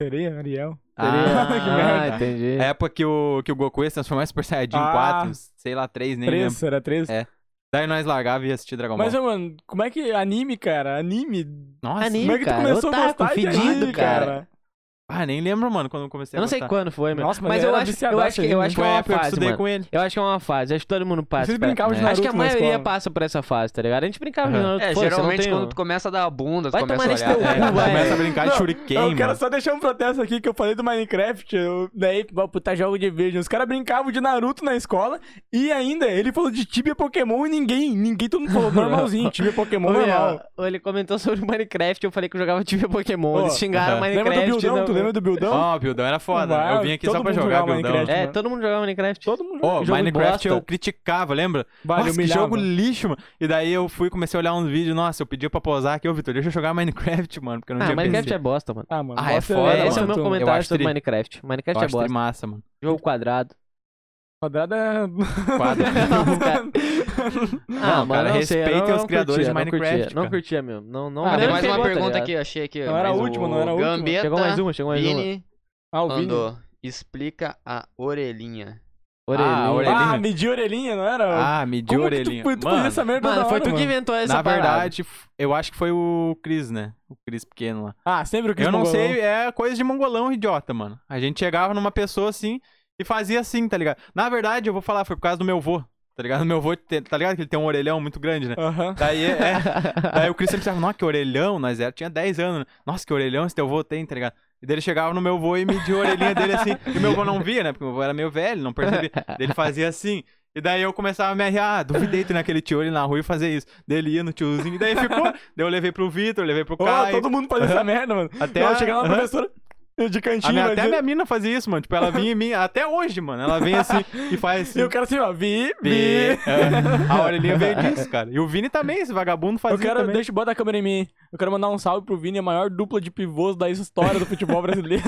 Sereia, Ariel. Ah, sereia. Ah, que entendi. A época que o, que o Goku ia se transformar em Super Saiyajin ah, 4, sei lá, 3, nem 3, lembro. era 3? É. Daí nós largava e ia assistir Dragon Ball. Mas, mano, como é que. Anime, cara? Anime. Nossa, anime, como é que tu cara, começou otaku, a gostar fedido, anime, cara? cara? Ah, nem lembro, mano, quando eu comecei Eu não sei quando foi, mano. Nossa, mas, eu, eu, acho, eu, acho, que, eu acho que é uma fase, eu estudei mano. com ele. Eu acho que é uma fase, acho que todo mundo passa. Vocês brincavam de é. Naruto Acho que a maioria passa por essa fase, tá ligado? A gente brincava uhum. de Naruto. É, Pô, geralmente quando tu começa a dar a bunda, tu vai começa a olhar. Teu... É, vai. começa a brincar de shuriken, Eu quero só deixar um protesto aqui, que eu falei do Minecraft, eu... daí, puta, jogo de vídeo. Os caras brincavam de Naruto na escola, e ainda, ele falou de Tibia Pokémon e ninguém, ninguém, todo mundo falou normalzinho, Tibia Pokémon normal. Ele comentou sobre Minecraft, eu falei que eu jogava Tibia Pokémon, eles xingaram Minecraft lembra do Buildão? Ó, o Buildão era foda. Né? Eu vim aqui só pra jogar, jogava Buildão. Minecraft, É, mano. todo mundo jogava Minecraft. Todo mundo jogava. Ô, Minecraft bosta. eu criticava, lembra? Vale, nossa, que jogo lixo, mano. E daí eu fui, comecei a olhar uns vídeos, nossa, eu pedi pra posar aqui, ô Vitor, deixa eu jogar Minecraft, mano, porque eu não ah, tinha Minecraft é bosta, mano. Ah, mano. Ah, é foda, é Esse é o meu comentário sobre Minecraft. Minecraft é bosta. massa, mano. Jogo quadrado. Quadrado é. Quadrado. ah, mano, cara, respeitem os criadores de Minecraft. Não curtia, mesmo. Não, não. Ah, tem mais uma pergunta aqui, achei aqui. Não era a última, não era a última. Chegou mais uma, chegou mais uma. Ah, o Vini. Explica a orelhinha. Ah, orelhinha. Ah, orelhinha. ah, medir orelhinha, não era? Ah, medir orelhinha. Que tu, tu mano, essa merda mano, hora, foi tu que inventou essa Na parada. verdade, eu acho que foi o Cris, né? O Cris pequeno lá. Ah, sempre o Cris Eu não mongolão. sei, é coisa de mongolão idiota, mano. A gente chegava numa pessoa assim e fazia assim, tá ligado? Na verdade, eu vou falar, foi por causa do meu vô tá ligado? Meu vô, te- tá ligado que ele tem um orelhão muito grande, né? Aham. Daí, é, daí o Chris sempre pensava, nossa, que orelhão, nós era, tinha 10 anos, né? Nossa, que orelhão esse teu vô tem, tá ligado? E daí ele chegava no meu vô e media a orelhinha dele assim. E meu vô não via, né? Porque meu vô era meio velho, não percebia. Daí ele fazia assim. E daí eu começava a me arrear, ah, duvidei tu naquele tio ali na rua e fazer isso. Daí ele ia no tiozinho, e daí ficou. daí eu levei pro Vitor, levei pro Caio. todo mundo faz essa merda, mano. Até Ela a- chega lá, Aham. professora de A cantinho, minha- até a minha mina fazia isso, mano. Tipo, ela vinha em mim, até hoje, mano. Ela vem assim e faz assim. E o cara assim, ó, vi, vi. Vi. É, a orelhinha veio disso, cara. E o Vini também, esse vagabundo fazia Eu quero, também. deixa eu botar a câmera em mim. Eu quero mandar um salve pro Vini, a maior dupla de pivôs da história do futebol brasileiro.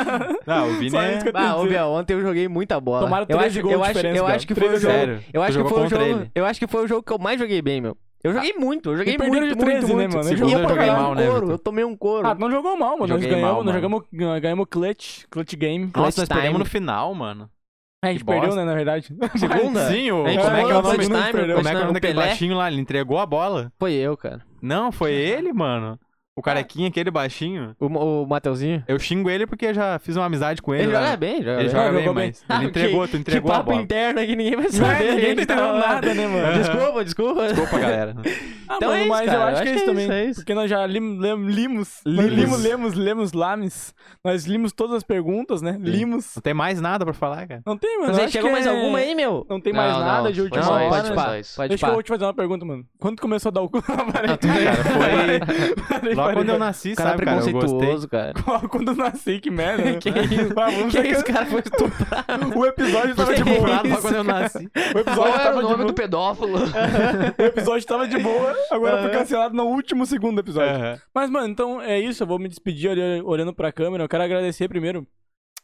Não, o Vini Só é... isso que eu Bah, tenho a ô. Biel, ontem eu joguei muita bola. Tomaram eu 13 acho, gols eu de acho, diferença, eu acho que foi o 13 jogo. Sério? Eu acho que foi o jogo. ele? Eu acho que foi o jogo que eu mais joguei bem, meu. Eu joguei muito, eu joguei muito, de muito, 13, né, muito. mano? E Segundo eu eu joguei mal, um né, couro, eu tomei um couro. Ah, não jogou mal, mano. Nós Joguei ganhamos, mal, nós mano. jogamos, ganhamos clutch, clutch game. Nossa, nós Clutch perdemos time. no final, mano. É, a gente Que perdeu, bosta. né, na verdade. Segunda? Sim, o... A gente como é que é o nome? time, Como é que é o nome o daquele Pelé. baixinho lá? Ele entregou a bola? Foi eu, cara. Não, foi ele, mano. O carequinha, aquele baixinho. O, o Mateuzinho. Eu xingo ele porque eu já fiz uma amizade com ele. Ele joga bem, joga Ele bem. joga Ah, bem, mas Ah, ele entregou, que- tu entregou que a papo bola. interno aqui, ninguém vai Não, saber. ninguém tá Ele entendendo nada, né, mano? Desculpa, desculpa. Desculpa, galera. Ah, Então mano, é isso, mas cara, eu acho que é isso também. é isso. Porque nós já lim, lim- limos. Nós Limos. limos, lemos, lemos, lames. Nós limos todas as perguntas, né? Limos. Não tem mais nada pra falar, cara. Não tem, mano. Mas chegou mais é- alguma aí, meu? Não tem mais nada de última hora. pode. Pode Deixa eu te fazer uma pergunta, mano. Quando começou a dar o cu na parede? Cara, foi... Parei, quando eu nasci, cara é sabe, cara? Preconceituoso, cara. Quando eu nasci, que merda. né? Que isso? Vamos Que esse cara foi estuprado? O episódio tava de Que boa. isso? Quando eu nasci. O Qual episódio era tava o de nome boa. do pedófilo? O episódio tava de boa, agora foi cancelado no último segundo episódio. Mas, mano, então é isso. Eu vou me despedir olhando, olhando pra câmera. Eu quero agradecer primeiro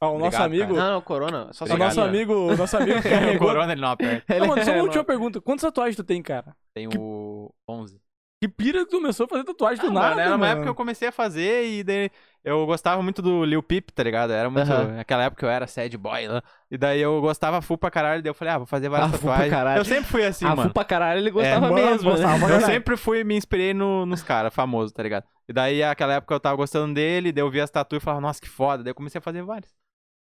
ao nosso Obrigado, amigo. Não, não, Corona. Só Obrigado. nosso amigo, o nosso amigo que O corona ele não aperta. Não, mano, só É, uma última mano. pergunta. Quantas tatuagens tu tem, cara? Tem o 11. Que pira que tu começou a fazer tatuagem do Ah, nada, mano, era uma mano. época que eu comecei a fazer e daí eu gostava muito do Lil Peep, tá ligado? Era muito. Aham. Naquela época eu era sad boy lá. E daí eu gostava full pra caralho. Daí eu falei, ah, vou fazer várias Ah, full pra tatuagens. caralho. Eu sempre fui assim, Ah, mano. fu pra caralho, ele gostava mano, mesmo, gostava né? Eu sempre fui me inspirei no- nos caras famosos, tá ligado? E daí, aquela época eu tava gostando dele, daí eu via as tatuas e falava, nossa, que foda. Daí eu comecei a fazer várias.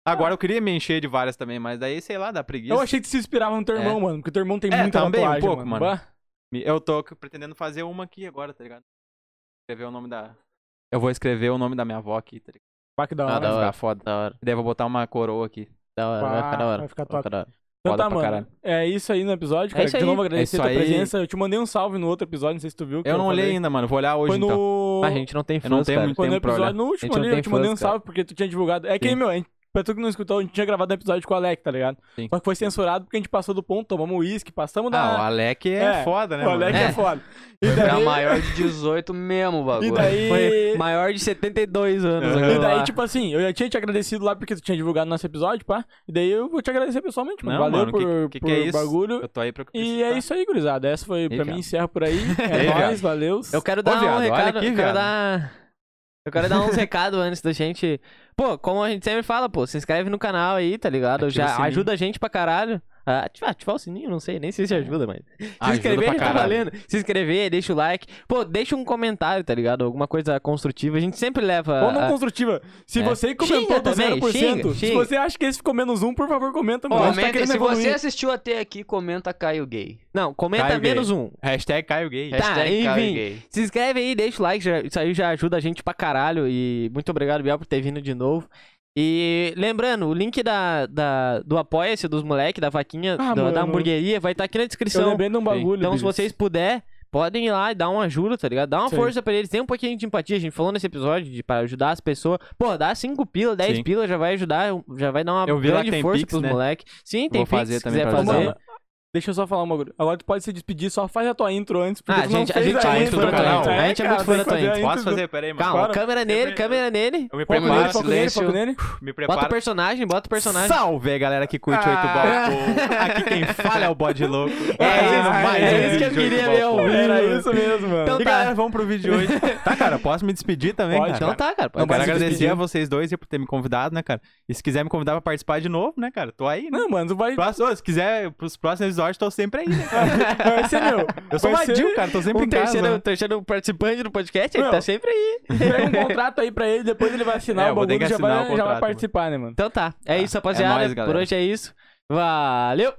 Agora eu queria me encher de várias também, mas daí, sei lá, dá preguiça. Eu achei que se inspirava no teu É. irmão, mano. Porque teu irmão tem É, muita também, um tatuagem, pouco, mano. Bah. Eu tô pretendendo fazer uma aqui agora, tá ligado? Escrever o nome da. Eu vou escrever o nome da minha avó aqui, tá ligado? Bah, que da Ah, hora. da Vai hora. ficar foda. Da hora, E daí eu vou botar uma coroa aqui. da hora, vai ficar da hora. Vai ficar Vai top. ficar da hora. Então tá, mano. caralho. É isso aí no episódio, cara. isso de aí. novo agradecer É a tua aí. presença. Eu te mandei um salve no outro episódio, não sei se tu viu. que Eu não olhei ainda, mano. Vou olhar hoje Foi então. no. A gente não tem Eu não fãs, tenho cara. muito Foi no episódio, no último ali, eu te mandei um fãs, cara. salve porque tu tinha divulgado. É que, Sim. meu, a gente- pra tu que não escutou, a gente tinha gravado um episódio com o Alec, tá ligado? Sim. Só que foi censurado porque a gente passou do ponto, tomamos uísque, passamos da. Ah, o Alec é, É, foda, né? o Alec mano? é, É. foda. E Era daí, maior de 18 mesmo o e bagulho. daí, Foi maior de 72 anos. Aham. e daí lá. tipo assim, eu já tinha te agradecido lá porque tu tinha divulgado nosso episódio, pá. E daí eu vou te agradecer pessoalmente, mano. Não, Valeu mano, por, que- que por que é isso? bagulho. Eu tô aí pra que E é isso aí, gurizada. Essa foi, pra viado. mim, encerra por aí. É Ei, nóis, valeu. Eu quero Ô, dar viado, um recado. aqui, eu quero dar. Eu quero dar uns recados antes da gente. Pô, como a gente sempre fala, pô, se inscreve no canal aí, tá ligado? Ativa Já ajuda a gente pra caralho. Ah, ativar, ativar o sininho, não sei, nem sei se ajuda, mas. Se Ajuda inscrever tá valendo. Se inscrever, deixa o like. Pô, deixa um comentário, tá ligado? Alguma coisa construtiva. A gente sempre leva. Ou não a- construtiva. Se É. você comentou Xinga do também, 0%, xinga, se xinga. você acha que esse ficou menos um, por favor, comenta. tá Comenta, querendo se evoluir. você assistiu até aqui, comenta Caio Gay. Não, comenta Caio gay. menos um. Hashtag Caio Gay. Tá, Hashtag Caio enfim. Gay. Se inscreve aí, deixa o like, já- isso aí já ajuda a gente pra caralho. E muito obrigado, Biel, por ter vindo de novo. E lembrando, o link da, da, do Apoia-se dos moleques, da vaquinha, Ah, do- da hamburgueria, vai estar aqui na Eu descrição. lembrei de um bagulho. Então, se Billis. vocês puderem, podem ir lá e dar uma ajuda, tá ligado? Dá uma Sim. força pra eles. Tem um pouquinho de empatia. A gente falou nesse episódio de, pra ajudar as pessoas. Pô, dá 5 pila, 10 Sim. pila, já vai ajudar, já vai dar uma Eu vi lá grande que tem força Pix, pros né? moleques. Sim, tem Vou Pix, fazer se também quiser fazer. mano, deixa eu só falar um bagulho. Agora tu pode se despedir, só faz a tua intro antes. Porque Ah, a gente- a gente é muito fã da tua intro. A gente é muito fã da tua a intro. Posso fazer? Pera aí, mano. Calma, câmera nele, câmera nele. Eu me preparo. silêncio. Me Bota o preparo. personagem, bota o personagem. Salve aí, galera que curte Ah. oito ball. Aqui quem fala é o bode louco. É Trazendo isso, é isso que eu queria ver ao. Era isso mesmo, mano. Então E tá. galera, vamos pro vídeo de hoje. Tá, cara, posso me despedir também, Pode, cara? Então tá, cara. Eu quero agradecer a vocês dois por ter me convidado, né, cara? E se quiser me convidar pra participar de novo, né, cara? Tô aí, né? Não, mano, tu vai... Se quiser, pros próximos episódios, episódio, tô sempre aí, né, cara? Vai ser meu. Eu sou vadio, cara, tô sempre um em casa. Terceiro, terceiro participante do podcast, meu, ele tá sempre aí. Pega um contrato aí pra ele, depois ele vai assinar é, o bagulho e já, vai, contrato, já vai participar, mano. né, mano? Então tá, é tá. isso, rapaziada. É nóis, Por hoje é isso. Valeu!